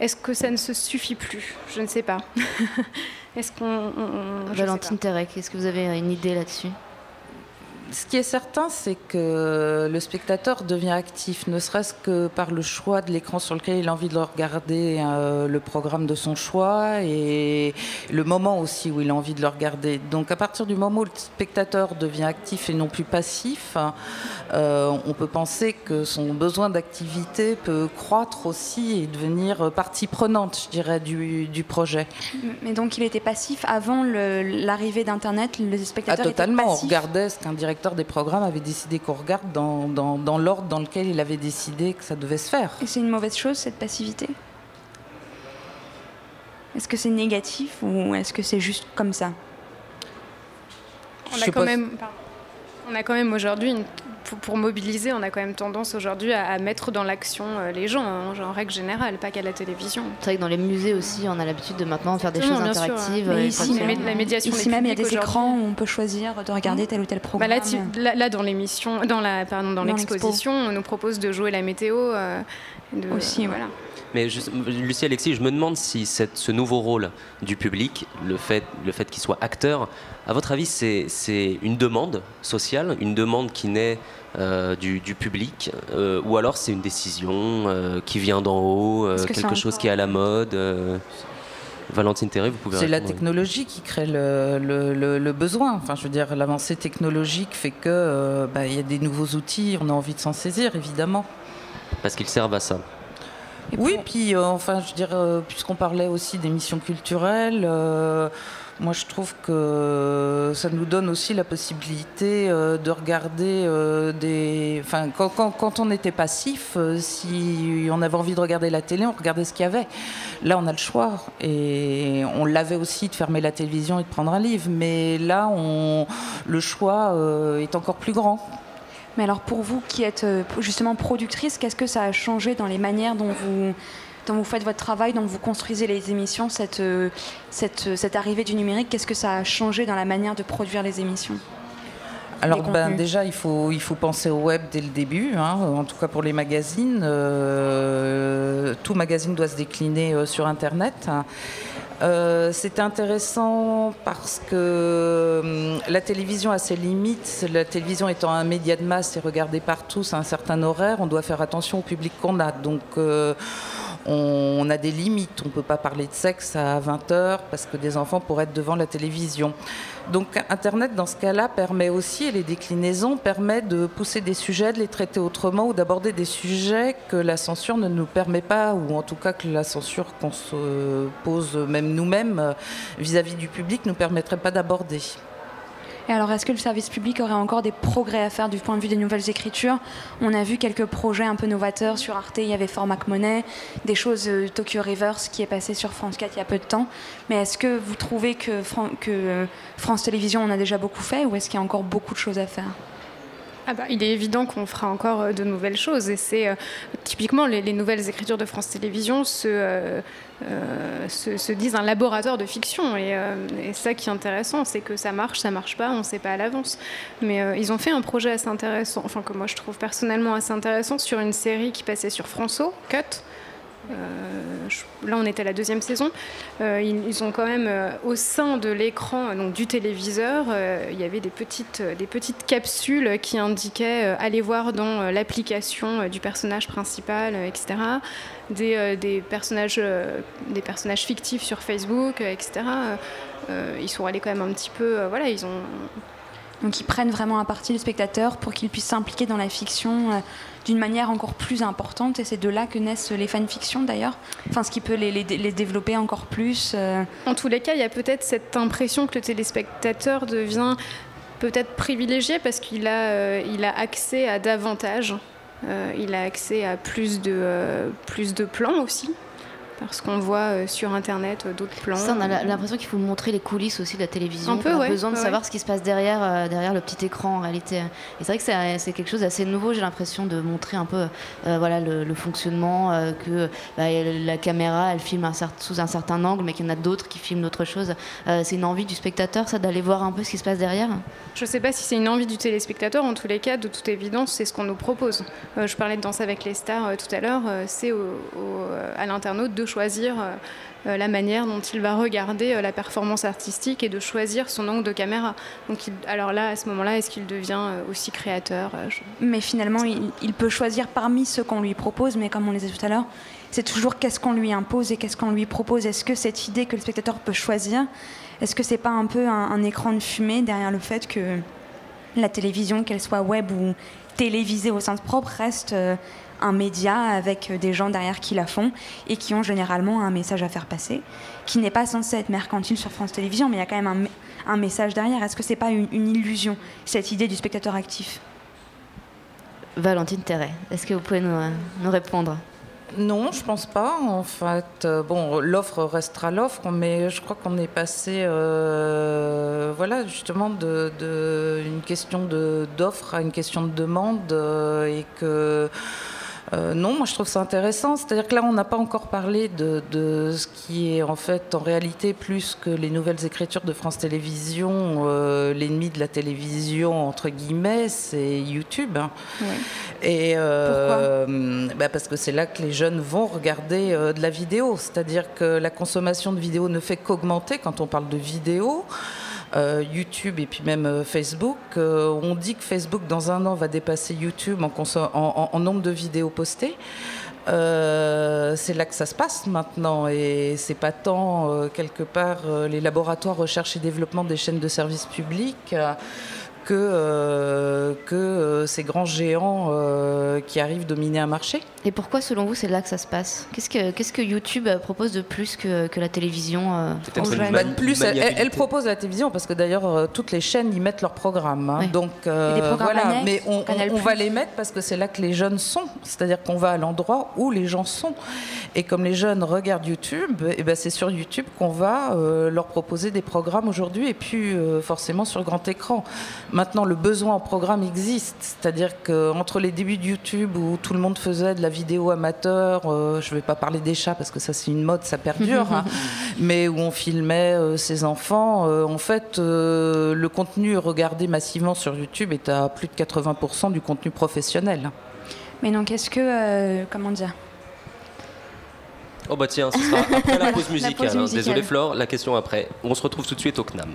Est-ce que ça ne se suffit plus? Je ne sais pas. Est-ce qu'on. Valentine Terek, est-ce que vous avez une idée là-dessus? Ce qui est certain, c'est que le spectateur devient actif, ne serait-ce que par le choix de l'écran sur lequel il a envie de regarder euh, le programme de son choix et le moment aussi où il a envie de le regarder. Donc à partir du moment où le spectateur devient actif et non plus passif, euh, on peut penser que son besoin d'activité peut croître aussi et devenir partie prenante, je dirais, du, du projet. Mais donc il était passif avant le- l'arrivée d'Internet, les Ah, spectateurs étaient totalement. On regardait ce qu'un directeur des programmes avait décidé qu'on regarde dans, dans- dans l'ordre dans lequel il avait décidé que ça devait se faire. Et c'est une mauvaise chose, cette passivité? Est-ce que c'est négatif ou est-ce que c'est juste comme ça? On Je a quand pas même, pardon. On a quand même aujourd'hui, une- pour, pour mobiliser, on a quand même tendance aujourd'hui à, à mettre dans l'action euh, les gens, hein, en règle générale, pas qu'à la télévision. C'est vrai que dans les musées aussi, on a l'habitude de maintenant faire des choses sûr, interactives. hein. euh, Mais et ici, la médiation Ici même, il y a des écrans où on peut choisir de regarder tel ou tel Bah programme. là, tu- là, là, dans l'émission, dans la, pardon, dans Dans l'exposition, on nous propose de jouer la météo. euh, de- Aussi, voilà. Mais Lucie Alexis, je me demande si cette- ce nouveau rôle du public, le fait, le fait qu'il soit acteur, à votre avis, c'est c'est une demande sociale, une demande qui naît euh, du, du public, euh, ou alors c'est une décision euh, qui vient d'en haut, euh, que quelque chose qui est à la mode euh, Valentine Théré, vous pouvez C'est la oui. technologie qui crée le, le- le- le besoin. Enfin, je veux dire, l'avancée technologique fait que euh, bah, il y a des nouveaux outils, on a envie de s'en saisir, évidemment. Parce qu'ils servent à ça. Oui, puis euh, enfin, je dire, euh, puisqu'on parlait aussi d'émissions culturelles, euh, moi je trouve que ça nous donne aussi la possibilité euh, de regarder des. Enfin, quand, quand- quand on était passif, si on avait envie de regarder la télé, on regardait ce qu'il y avait. Là, on a le choix. Et on l'avait aussi de fermer la télévision et de prendre un livre. Mais là, on, le choix est encore plus grand. Mais alors pour vous qui êtes euh, justement productrice, qu'est-ce que ça a changé dans les manières dont vous, dont vous faites votre travail, dont vous construisez les émissions, cette, euh, cette, cette arrivée du numérique, qu'est-ce que ça a changé dans la manière de produire les émissions? Alors ben, déjà, il faut, il faut penser au web dès le début, hein, en tout cas pour les magazines. Euh, tout magazine doit se décliner euh, sur Internet. Euh, c'est intéressant parce que hum, la télévision a ses limites. La télévision étant un média de masse et regardé par tous à un certain horaire, on doit faire attention au public qu'on a. Euh, on, a des limites. On ne peut pas parler de sexe à 20h parce que des enfants pourraient être devant la télévision. Donc Internet, dans ce cas-là, permet aussi, et les déclinaisons, permet de pousser des sujets, de les traiter autrement ou d'aborder des sujets que la censure ne nous permet pas, ou en tout cas que la censure qu'on se pose même nous-mêmes euh, vis-à-vis du public ne nous permettrait pas d'aborder. Et alors, est-ce que le service public aurait encore des progrès à faire du point de vue des nouvelles écritures? On a vu quelques projets un peu novateurs. Sur Arte, il y avait Fort McMoney, des choses euh, Tokyo Rivers qui est passé sur France 4 il y a peu de temps. Mais est-ce que vous trouvez que, euh, France Télévisions en a déjà beaucoup fait ou est-ce qu'il y a encore beaucoup de choses à faire? Ah bah, il est évident qu'on fera encore euh, de nouvelles choses. Et c'est typiquement les, les nouvelles écritures de France Télévisions se, euh, se, se disent un laboratoire de fiction et, euh, et ça qui est intéressant c'est que ça marche, ça marche pas, on ne sait pas à l'avance. Mais euh, ils ont fait un projet assez intéressant, enfin que moi je trouve personnellement assez intéressant sur une série qui passait sur François, Cut. Euh, là, on était à la deuxième saison. Euh, ils, ont quand même, euh, au sein de l'écran donc du téléviseur, il y avait des petites, des petites capsules qui indiquaient aller voir dans l'application du personnage principal, etc. Des, personnages, des personnages fictifs sur Facebook, etc. Ils sont allés quand même un petit peu. voilà, ils ont. Donc ils prennent vraiment à partie le spectateur pour qu'il puisse s'impliquer dans la fiction d'une manière encore plus importante. Et c'est de là que naissent les fanfictions d'ailleurs. Enfin, ce qui peut les, les- développer encore plus. euh. En tous les cas, il y a peut-être cette impression que le téléspectateur devient peut-être privilégié parce qu'il a, euh, il a accès à davantage. Euh, il a accès à plus de, plus de plans aussi. Parce qu'on voit euh, sur Internet euh, d'autres plans. Ça, on a la- l'impression qu'il faut montrer les coulisses aussi de la télévision. Un peu, on a ouais, besoin de ouais, savoir ce qui se passe derrière, euh, derrière le petit écran en réalité. Et c'est vrai que c'est quelque chose d'assez nouveau. J'ai l'impression de montrer un peu euh, voilà, le, le fonctionnement, euh, que bah, la caméra elle filme un sous un certain angle, mais qu'il y en a d'autres qui filment d'autres choses. Euh, c'est une envie du spectateur, ça, d'aller voir un peu ce qui se passe derrière. Je ne sais pas si c'est une envie du téléspectateur, en tous les cas, de toute évidence, c'est ce qu'on nous propose. Euh, je parlais de Danse avec les stars euh, tout à l'heure, euh, c'est à l'internaute de de choisir euh, euh, la manière dont il va regarder euh, la performance artistique et de choisir son angle de caméra. Donc, alors là, à ce moment-là, est-ce qu'il devient aussi créateur Mais finalement, il, peut choisir parmi ceux qu'on lui propose, mais comme on le disait tout à l'heure, c'est toujours qu'est-ce qu'on lui impose et qu'est-ce qu'on lui propose. Est-ce que cette idée que le spectateur peut choisir, est-ce que c'est pas un peu un, un écran de fumée derrière le fait que la télévision, qu'elle soit web ou télévisée au sens propre, reste un média avec euh, des gens derrière qui la font et qui ont généralement un message à faire passer, qui n'est pas censé être mercantile sur France Télévisions, mais il y a quand même un, me- un message derrière. Est-ce que c'est pas une, une illusion, cette idée du spectateur actif? Valentine Terret, est-ce que vous pouvez nous, euh, nous répondre? Non, je pense pas. En fait, Euh, bon, l'offre restera l'offre, mais je crois qu'on est passé, euh, voilà, justement, de, de une question d'offre à une question de demande, euh, et que euh, non, moi je trouve ça intéressant. C'est-à-dire que là, on n'a pas encore parlé de, de ce qui est en fait, en réalité, plus que les nouvelles écritures de France Télévisions, euh, l'ennemi de la télévision, entre guillemets, c'est YouTube. Et euh, bah, parce que c'est là que les jeunes vont regarder de la vidéo. C'est-à-dire que la consommation de vidéo ne fait qu'augmenter quand on parle de vidéo. Euh, YouTube et puis même euh, Facebook. Euh, on dit que Facebook dans un an va dépasser YouTube en, nombre de vidéos postées. C'est là que ça se passe maintenant et c'est pas tant quelque part les laboratoires recherche et développement des chaînes de services publics que, euh, que euh, ces grands géants euh, qui arrivent dominer un marché. Et pourquoi, selon vous, c'est là que ça se passe? Qu'est-ce que, YouTube propose de plus que, que la télévision euh, aux jeunes Bah, de plus, elle, elle- elle propose la télévision parce que d'ailleurs euh, toutes les chaînes y mettent leurs programmes. hein. Oui. Donc euh, Et des programmes voilà, annexes, mais on, on- Canal+. on va les mettre parce que c'est là que les jeunes sont. C'est-à-dire qu'on va à l'endroit où les gens sont. Et comme les jeunes regardent YouTube, et ben c'est sur YouTube qu'on va euh, leur proposer des programmes aujourd'hui et puis euh, forcément sur grand écran. Maintenant, le besoin en programme existe. C'est-à-dire qu'entre les débuts de YouTube où tout le monde faisait de la vidéo amateur, euh, je ne vais pas parler des chats parce que ça c'est une mode, ça perdure, hein, mais où on filmait euh, ses enfants, euh, en fait, euh, le contenu regardé massivement sur YouTube est à plus de 80% du contenu professionnel. Mais donc, est-ce que. euh, comment dire? Oh bah tiens, ce sera après la pause La musicale. pause hein. musicale. Désolé Flore, la question après. On se retrouve tout de suite au CNAM.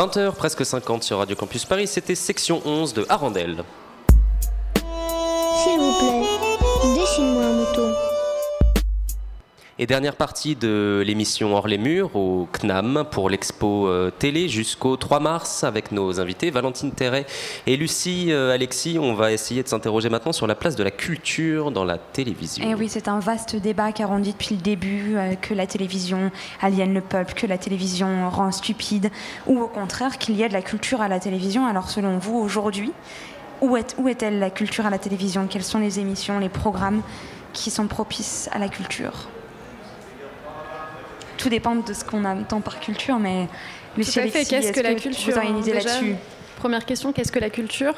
20h, presque 50 sur Radio Campus Paris, c'était section 11 de Arandel. Et dernière partie de l'émission Hors les murs au CNAM pour l'expo euh, télé jusqu'au 3 mars avec nos invités Valentine Terret et Lucie euh, Alexis. On va essayer de s'interroger maintenant sur la place de la culture dans la télévision. Et Eh oui, c'est un vaste débat car on dit depuis le début euh, que la télévision aliène le peuple, que la télévision rend stupide, ou au contraire qu'il y a de la culture à la télévision. Alors selon vous, aujourd'hui, où est- où est-elle la culture à la télévision? Quelles sont les émissions, les programmes qui sont propices à la culture? Tout dépend de ce qu'on entend par culture, mais Lucie Tout à fait. Alexis, Qu'est-ce est-ce que la culture Vous avez une idée déjà là-dessus Première question, qu'est-ce que la culture?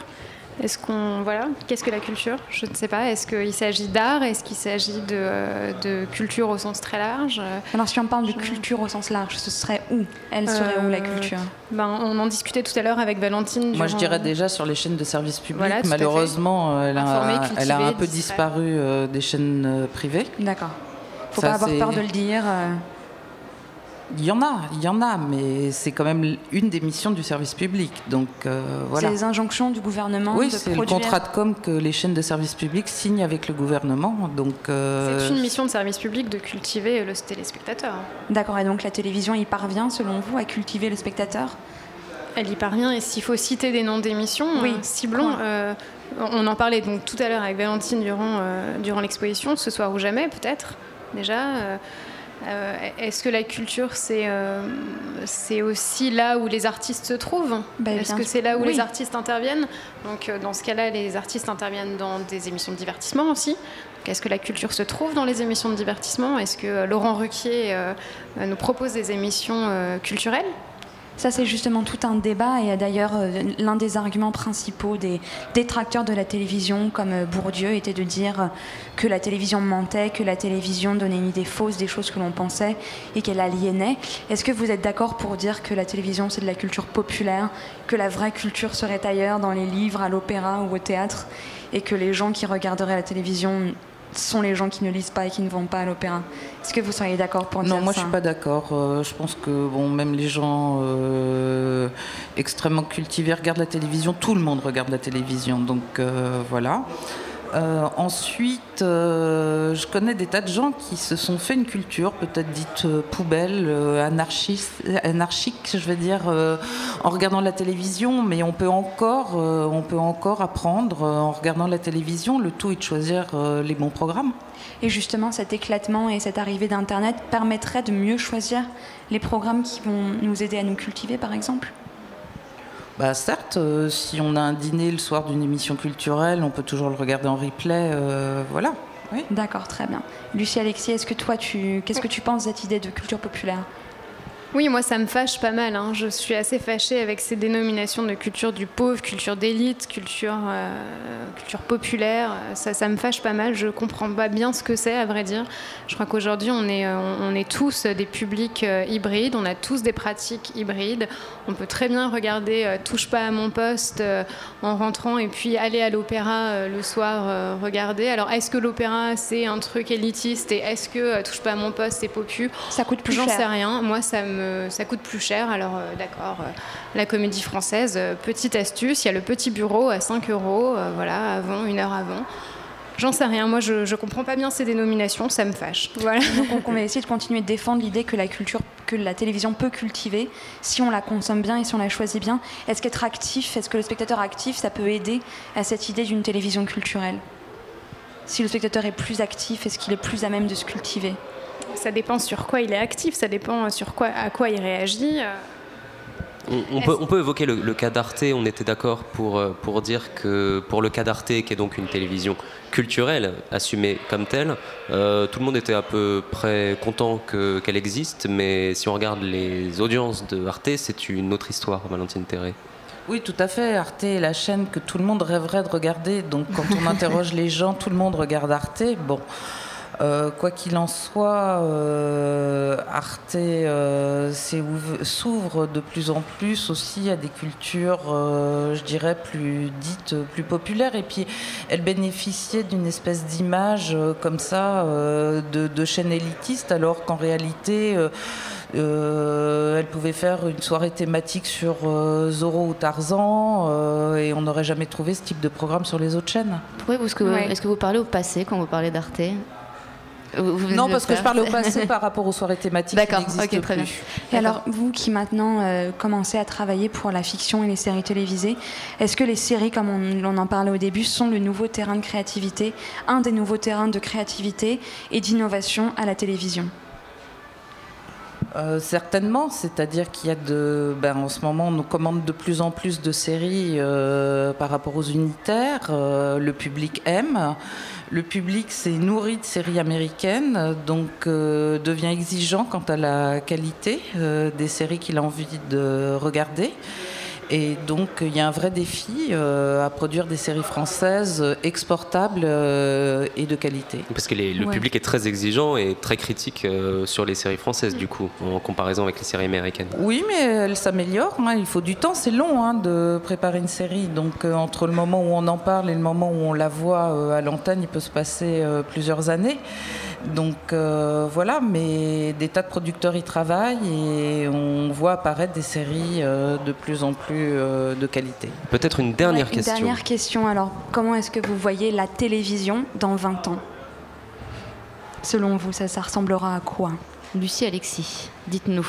Est-ce qu'on voilà, qu'est-ce que la culture? Je ne sais pas. Est-ce qu'il s'agit d'art? Est-ce qu'il s'agit de, euh, de culture au sens très large? Alors si on parle de culture au sens large, ce serait où? Elle serait où la Euh, culture? ben, on en discutait tout à l'heure avec Valentine. Moi, je dirais déjà sur les chaînes de services publics. Voilà. Malheureusement, euh, elle a, Informer, elle a un peu disparu euh, des chaînes euh, privées. D'accord. Faut Ça, pas avoir peur de le dire. euh. Il y en a, il y en a, mais c'est quand même une des missions du service public. Donc euh, voilà. C'est les injonctions du gouvernement Oui, c'est le contrat de com que les chaînes de services publics signent avec le gouvernement. Donc euh, C'est une mission de service public de cultiver le téléspectateur. D'accord, et donc la télévision y parvient, selon vous, à cultiver le spectateur? Elle y parvient et s'il faut citer des noms d'émissions, Oui. euh, ciblons. euh, on en parlait donc tout à l'heure avec Valentine durant, euh, durant l'exposition, ce soir ou jamais peut-être déjà. Euh, Est-ce que la culture, c'est euh, c'est aussi là où les artistes se trouvent Ben, Est-ce que c'est là où Oui. les artistes interviennent Donc, euh, dans ce cas-là, les artistes interviennent dans des émissions de divertissement aussi. Est-ce que la culture se trouve dans les émissions de divertissement? Est-ce que Laurent Ruquier nous propose des émissions culturelles? Ça, c'est justement tout un débat et d'ailleurs, euh, l'un des arguments principaux des détracteurs de la télévision, comme euh, Bourdieu, était de dire que la télévision mentait, que la télévision donnait une idée fausse des choses que l'on pensait et qu'elle aliénait. Est-ce que vous êtes d'accord pour dire que la télévision, c'est de la culture populaire, que la vraie culture serait ailleurs, dans les livres, à l'opéra ou au théâtre, et que les gens qui regarderaient la télévision sont les gens qui ne lisent pas et qui ne vont pas à l'opéra Est-ce que vous seriez d'accord pour dire Non, moi ça je suis pas d'accord. Euh, je pense que bon, même les gens euh, extrêmement cultivés regardent la télévision. Tout le monde regarde la télévision, donc euh, voilà. Euh, ensuite, euh, je connais des tas de gens qui se sont fait une culture, peut-être dite euh, poubelle, anarchiste, anarchique, je vais dire, en regardant la télévision. Mais on peut encore, on peut encore apprendre en regardant la télévision. Le tout est de choisir les bons programmes. Et justement, cet éclatement et cette arrivée d'Internet permettrait de mieux choisir les programmes qui vont nous aider à nous cultiver, par exemple? Bah certes, euh, si on a un dîner le soir d'une émission culturelle, on peut toujours le regarder en replay, euh, voilà. D'accord, très bien. Lucie Alexis, est-ce que toi, tu, qu'est-ce que tu penses de cette idée de culture populaire? Oui, moi ça me fâche pas mal. hein. Je suis assez fâchée avec ces dénominations de culture du pauvre, culture d'élite, culture, euh, culture populaire. Ça, ça me fâche pas mal. Je comprends pas bien ce que c'est, à vrai dire. Je crois qu'aujourd'hui on est, euh, on est tous des publics euh, hybrides, on a tous des pratiques hybrides. On peut très bien regarder euh, Touche pas à mon poste en rentrant et puis aller à l'opéra le soir regarder. Alors est-ce que l'opéra c'est un truc élitiste et est-ce que Touche pas à mon poste c'est popu? Ça coûte plus J'en cher. sais rien. Moi, ça me, ça coûte plus cher. Alors, euh, d'accord, euh, la comédie française, euh, petite astuce, il y a le petit bureau à 5 euros, euh, voilà, avant, une heure avant. J'en sais rien. Moi, je, je comprends pas bien ces dénominations, ça me fâche. Voilà. Donc, on va essayer de continuer de défendre l'idée que la culture, que la télévision peut cultiver si on la consomme bien et si on la choisit bien. Est-ce qu'être actif, est-ce que le spectateur actif, ça peut aider à cette idée d'une télévision culturelle? Si le spectateur est plus actif, est-ce qu'il est plus à même de se cultiver? Ça dépend sur quoi il est actif, ça dépend sur quoi, à quoi il réagit. euh. On, on peut, on peut évoquer le, le cas d'Arte, on était d'accord pour, euh, pour dire que pour le cas d'Arte, qui est donc une télévision culturelle, assumée comme telle, euh, tout le monde était à peu près content que- qu'elle existe, mais si on regarde les audiences de Arte, c'est une autre histoire, Valentine Terré. Oui, tout à fait. Arte est la chaîne que tout le monde rêverait de regarder. Donc, quand on interroge les gens, tout le monde regarde Arte. Bon, euh, quoi qu'il en soit, euh, Arte euh, s'ouvre de plus en plus aussi à des cultures, euh, je dirais, plus dites, plus populaires. Et puis, elle bénéficiait d'une espèce d'image euh, comme ça euh, de, de chaîne élitiste, alors qu'en réalité, euh, Euh, elle pouvait faire une soirée thématique sur euh, Zorro ou Tarzan euh, et on n'aurait jamais trouvé ce type de programme sur les autres chaînes. Que, Ouais. est-ce que vous parlez au passé quand vous parlez d'Arte? Vous- vous venez Non, parce que je parle au passé par rapport aux soirées thématiques. qui D'accord, n'existent ok, très bien. plus. Et alors, vous qui maintenant euh, commencez à travailler pour la fiction et les séries télévisées, est-ce que les séries, comme on, on en parlait au début, sont le nouveau terrain de créativité, un des nouveaux terrains de créativité et d'innovation à la télévision? Euh, certainement, c'est-à-dire qu'il y a de, ben, en ce moment, on nous commande de plus en plus de séries euh, par rapport aux unitaires. Euh, le public aime. Le public s'est nourri de séries américaines, donc euh, devient exigeant quant à la qualité euh, des séries qu'il a envie de regarder. Et donc, il y a un vrai défi euh, à produire des séries françaises euh, exportables euh, et de qualité. Parce que les- le Ouais. public est très exigeant et très critique euh, sur les séries françaises, du coup, en comparaison avec les séries américaines. Oui, mais elle s'améliore. hein. Il faut du temps. C'est long hein, de préparer une série. Donc, entre le moment où on en parle et le moment où on la voit à l'antenne, il peut se passer plusieurs années. Donc, euh, voilà. Mais des tas de producteurs y travaillent et on voit apparaître des séries euh, de plus en plus euh, de qualité. Peut-être une dernière Ouais, question. Une dernière question. Alors, comment est-ce que vous voyez la télévision dans 20 ans? Selon vous, ça, ça ressemblera à quoi? Lucie Alexis, dites-nous.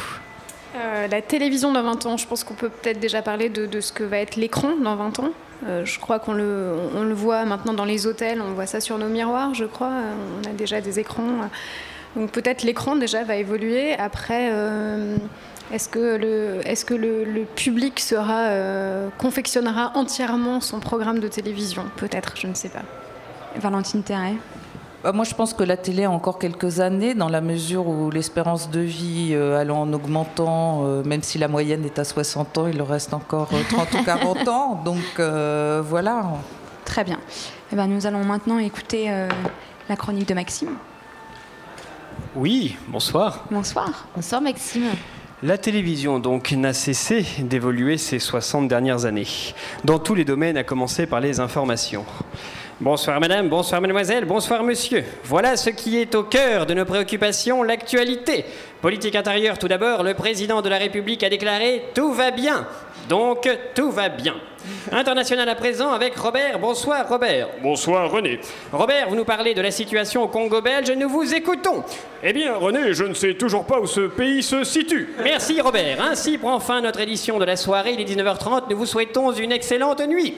Euh, la télévision dans 20 ans, je pense qu'on peut peut-être déjà parler de, de ce que va être l'écran dans 20 ans. Euh, je crois qu'on le, on, le voit maintenant dans les hôtels, on voit ça sur nos miroirs, je crois. Euh, On a déjà des écrans. Donc peut-être l'écran déjà va évoluer. Après, euh, est-ce que le, est-ce que le, public sera, confectionnera entièrement son programme de télévision? Peut-être, je ne sais pas. Valentine Terret Moi, je pense que la télé a encore quelques années, dans la mesure où l'espérance de vie euh, allant en augmentant, euh, même si la moyenne est à 60 ans, il leur reste encore euh, 30 ou 40 ans. Donc euh, voilà. Très bien. Eh ben, nous allons maintenant écouter euh, la chronique de Maxime. Oui, bonsoir. Bonsoir. Bonsoir Maxime. La télévision donc n'a cessé d'évoluer ces 60 dernières années, dans tous les domaines, à commencer par les informations. Bonsoir madame, bonsoir mademoiselle, bonsoir monsieur. Voilà ce qui est au cœur de nos préoccupations, l'actualité. Politique intérieure tout d'abord, le président de la République a déclaré ⁇ Tout va bien ⁇ Donc tout va bien. International à présent avec Robert. Bonsoir Robert. Bonsoir René. Robert, vous nous parlez de la situation au Congo belge, nous vous écoutons. Eh bien René, je ne sais toujours pas où ce pays se situe. Merci Robert. Ainsi prend fin notre édition de la soirée, il est 19h30, nous vous souhaitons une excellente nuit.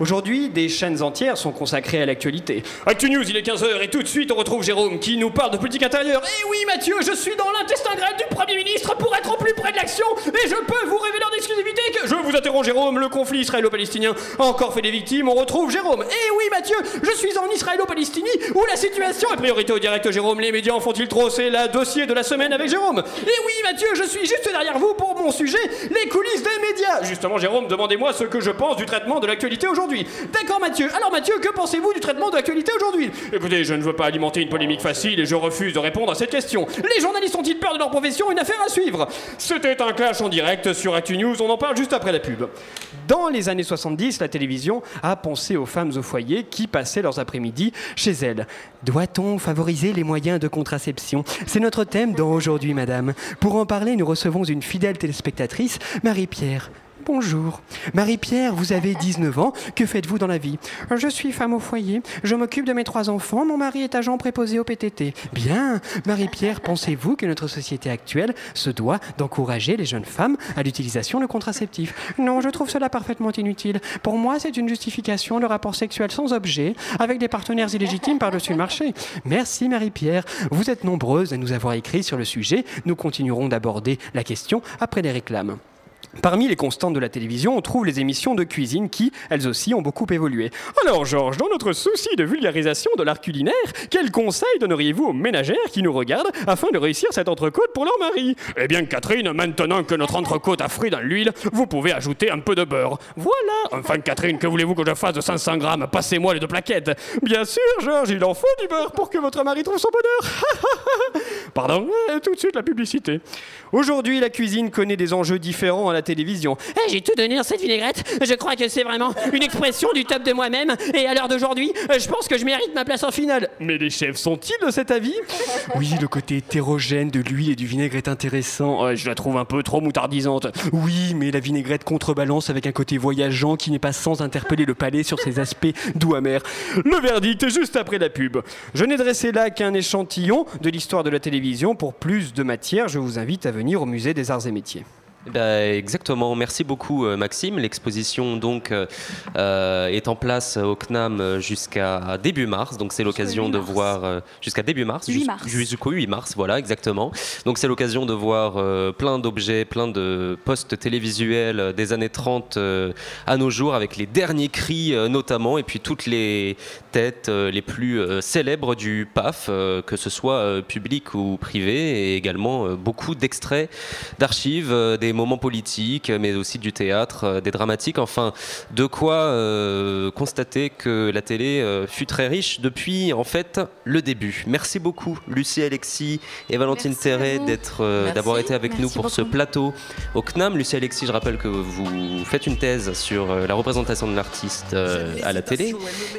Aujourd'hui, des chaînes entières sont consacrées à l'actualité. Actu News, il est 15h et tout de suite on retrouve Jérôme qui nous parle de politique intérieure. Eh oui Mathieu, je suis dans l'intestin grêle du Premier ministre pour être au plus près de l'action et je peux vous révéler en exclusivité que... Je vous interromps Jérôme, le conflit israélo-palestinien a encore fait des victimes, on retrouve Jérôme. Eh oui Mathieu, je suis en israélo-palestinie où la situation est priorité au direct Jérôme, les médias en font-ils trop? C'est la dossier de la semaine avec Jérôme. Eh oui Mathieu, je suis juste derrière vous pour mon sujet, les coulisses des médias. Justement Jérôme, demandez-moi ce que je pense du traitement de l'actualité aujourd'hui. D'accord Mathieu, alors Mathieu, que pensez-vous du traitement de l'actualité aujourd'hui? Écoutez, je ne veux pas alimenter une polémique facile et je refuse de répondre à cette question. Les journalistes ont-ils peur de leur profession? Une affaire à suivre. C'était un clash en direct sur Actu News, on en parle juste après la pub. Dans les années 70, la télévision a pensé aux femmes au foyer qui passaient leurs après-midi chez elles. Doit-on favoriser les moyens de contraception? C'est notre thème dans Aujourd'hui Madame. Pour en parler, nous recevons une fidèle téléspectatrice, Marie-Pierre. Bonjour. Marie-Pierre, vous avez 19 ans. Que faites-vous dans la vie? Je suis femme au foyer. Je m'occupe de mes trois enfants. Mon mari est agent préposé au PTT. Bien. Marie-Pierre, pensez-vous que notre société actuelle se doit d'encourager les jeunes femmes à l'utilisation de contraceptifs? Non, je trouve cela parfaitement inutile. Pour moi, c'est une justification de rapports sexuels sans objet avec des partenaires illégitimes par-dessus le marché. Merci Marie-Pierre. Vous êtes nombreuses à nous avoir écrit sur le sujet. Nous continuerons d'aborder la question après les réclames. Parmi les constantes de la télévision, on trouve les émissions de cuisine qui, elles aussi, ont beaucoup évolué. Alors, Georges, dans notre souci de vulgarisation de l'art culinaire, quels conseils donneriez-vous aux ménagères qui nous regardent afin de réussir cette entrecôte pour leur mari? Eh bien, Catherine, maintenant que notre entrecôte a frit dans l'huile, vous pouvez ajouter un peu de beurre. Voilà Enfin, Catherine, que voulez-vous que je fasse de 500 grammes? Passez-moi les deux plaquettes. Bien sûr, Georges, il en faut du beurre pour que votre mari trouve son bonheur. Pardon, euh, tout de suite la publicité. Aujourd'hui, la cuisine connaît des enjeux différents à la télévision. Eh, J'ai tout donné dans cette vinaigrette. Je crois que c'est vraiment une expression du top de moi-même. Et à l'heure d'aujourd'hui, euh, je pense que je mérite ma place en finale. Mais les chefs sont-ils de cet avis? Oui, le côté hétérogène de l'huile et du vinaigre est intéressant. Euh, je la trouve un peu trop moutardisantes. Oui, mais la vinaigrette contrebalance avec un côté voyageant qui n'est pas sans interpeller le palais sur ses aspects doux amers. Le verdict juste après la pub. Je n'ai dressé là qu'un échantillon de l'histoire de la télévision. Pour plus de matière, je vous invite à venir au musée des arts et métiers. Eh ben, exactement. Merci beaucoup, euh, Maxime. L'exposition donc euh, euh, est en place au CNAM jusqu'à début mars. Donc c'est l'occasion de voir euh, jusqu'à début mars, 8 jus- mars. jusqu'au 8 mars. Voilà, exactement. Donc c'est l'occasion de voir euh, plein d'objets, plein de postes télévisuels des années 30 euh, à nos jours, avec les derniers cris notamment, et puis toutes les têtes les plus célèbres du PAF, que ce soit public ou privé, et également beaucoup d'extraits d'archives, des moments politiques, mais aussi du théâtre, euh, des dramatiques, enfin, de quoi euh, constater que la télé euh, fut très riche depuis, en fait, le début. Merci beaucoup, Lucie Alexis et Valentine Terret, d'avoir été avec nous pour ce plateau au CNAM. Lucie Alexis, je rappelle que vous faites une thèse sur la représentation de l'artiste à la télé.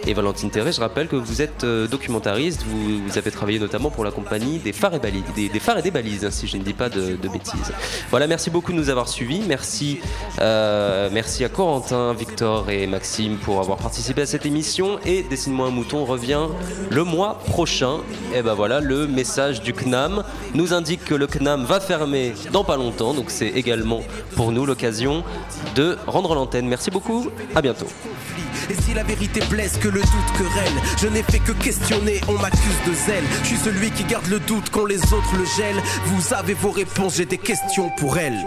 Et Valentine Terret, je rappelle que vous êtes documentariste, vous, vous avez travaillé notamment pour la compagnie des phares et, balises, des, des phares et des balises, hein, si je ne dis pas de, de bêtises. Voilà, merci beaucoup avoir suivis. Merci, euh, merci à Corentin, Victor et Maxime pour avoir participé à cette émission. Et Dessine-moi un mouton revient le mois prochain. Et ben voilà, le message du CNAM nous indique que le CNAM va fermer dans pas longtemps. Donc c'est également pour nous l'occasion de rendre l'antenne. Merci beaucoup, à bientôt. Et si la vérité blesse que le doute querelle, je n'ai fait que questionner, on m'accuse de zèle. Je suis celui qui garde le doute quand les autres le gèlent. Vous avez vos réponses, j'ai des questions pour elles.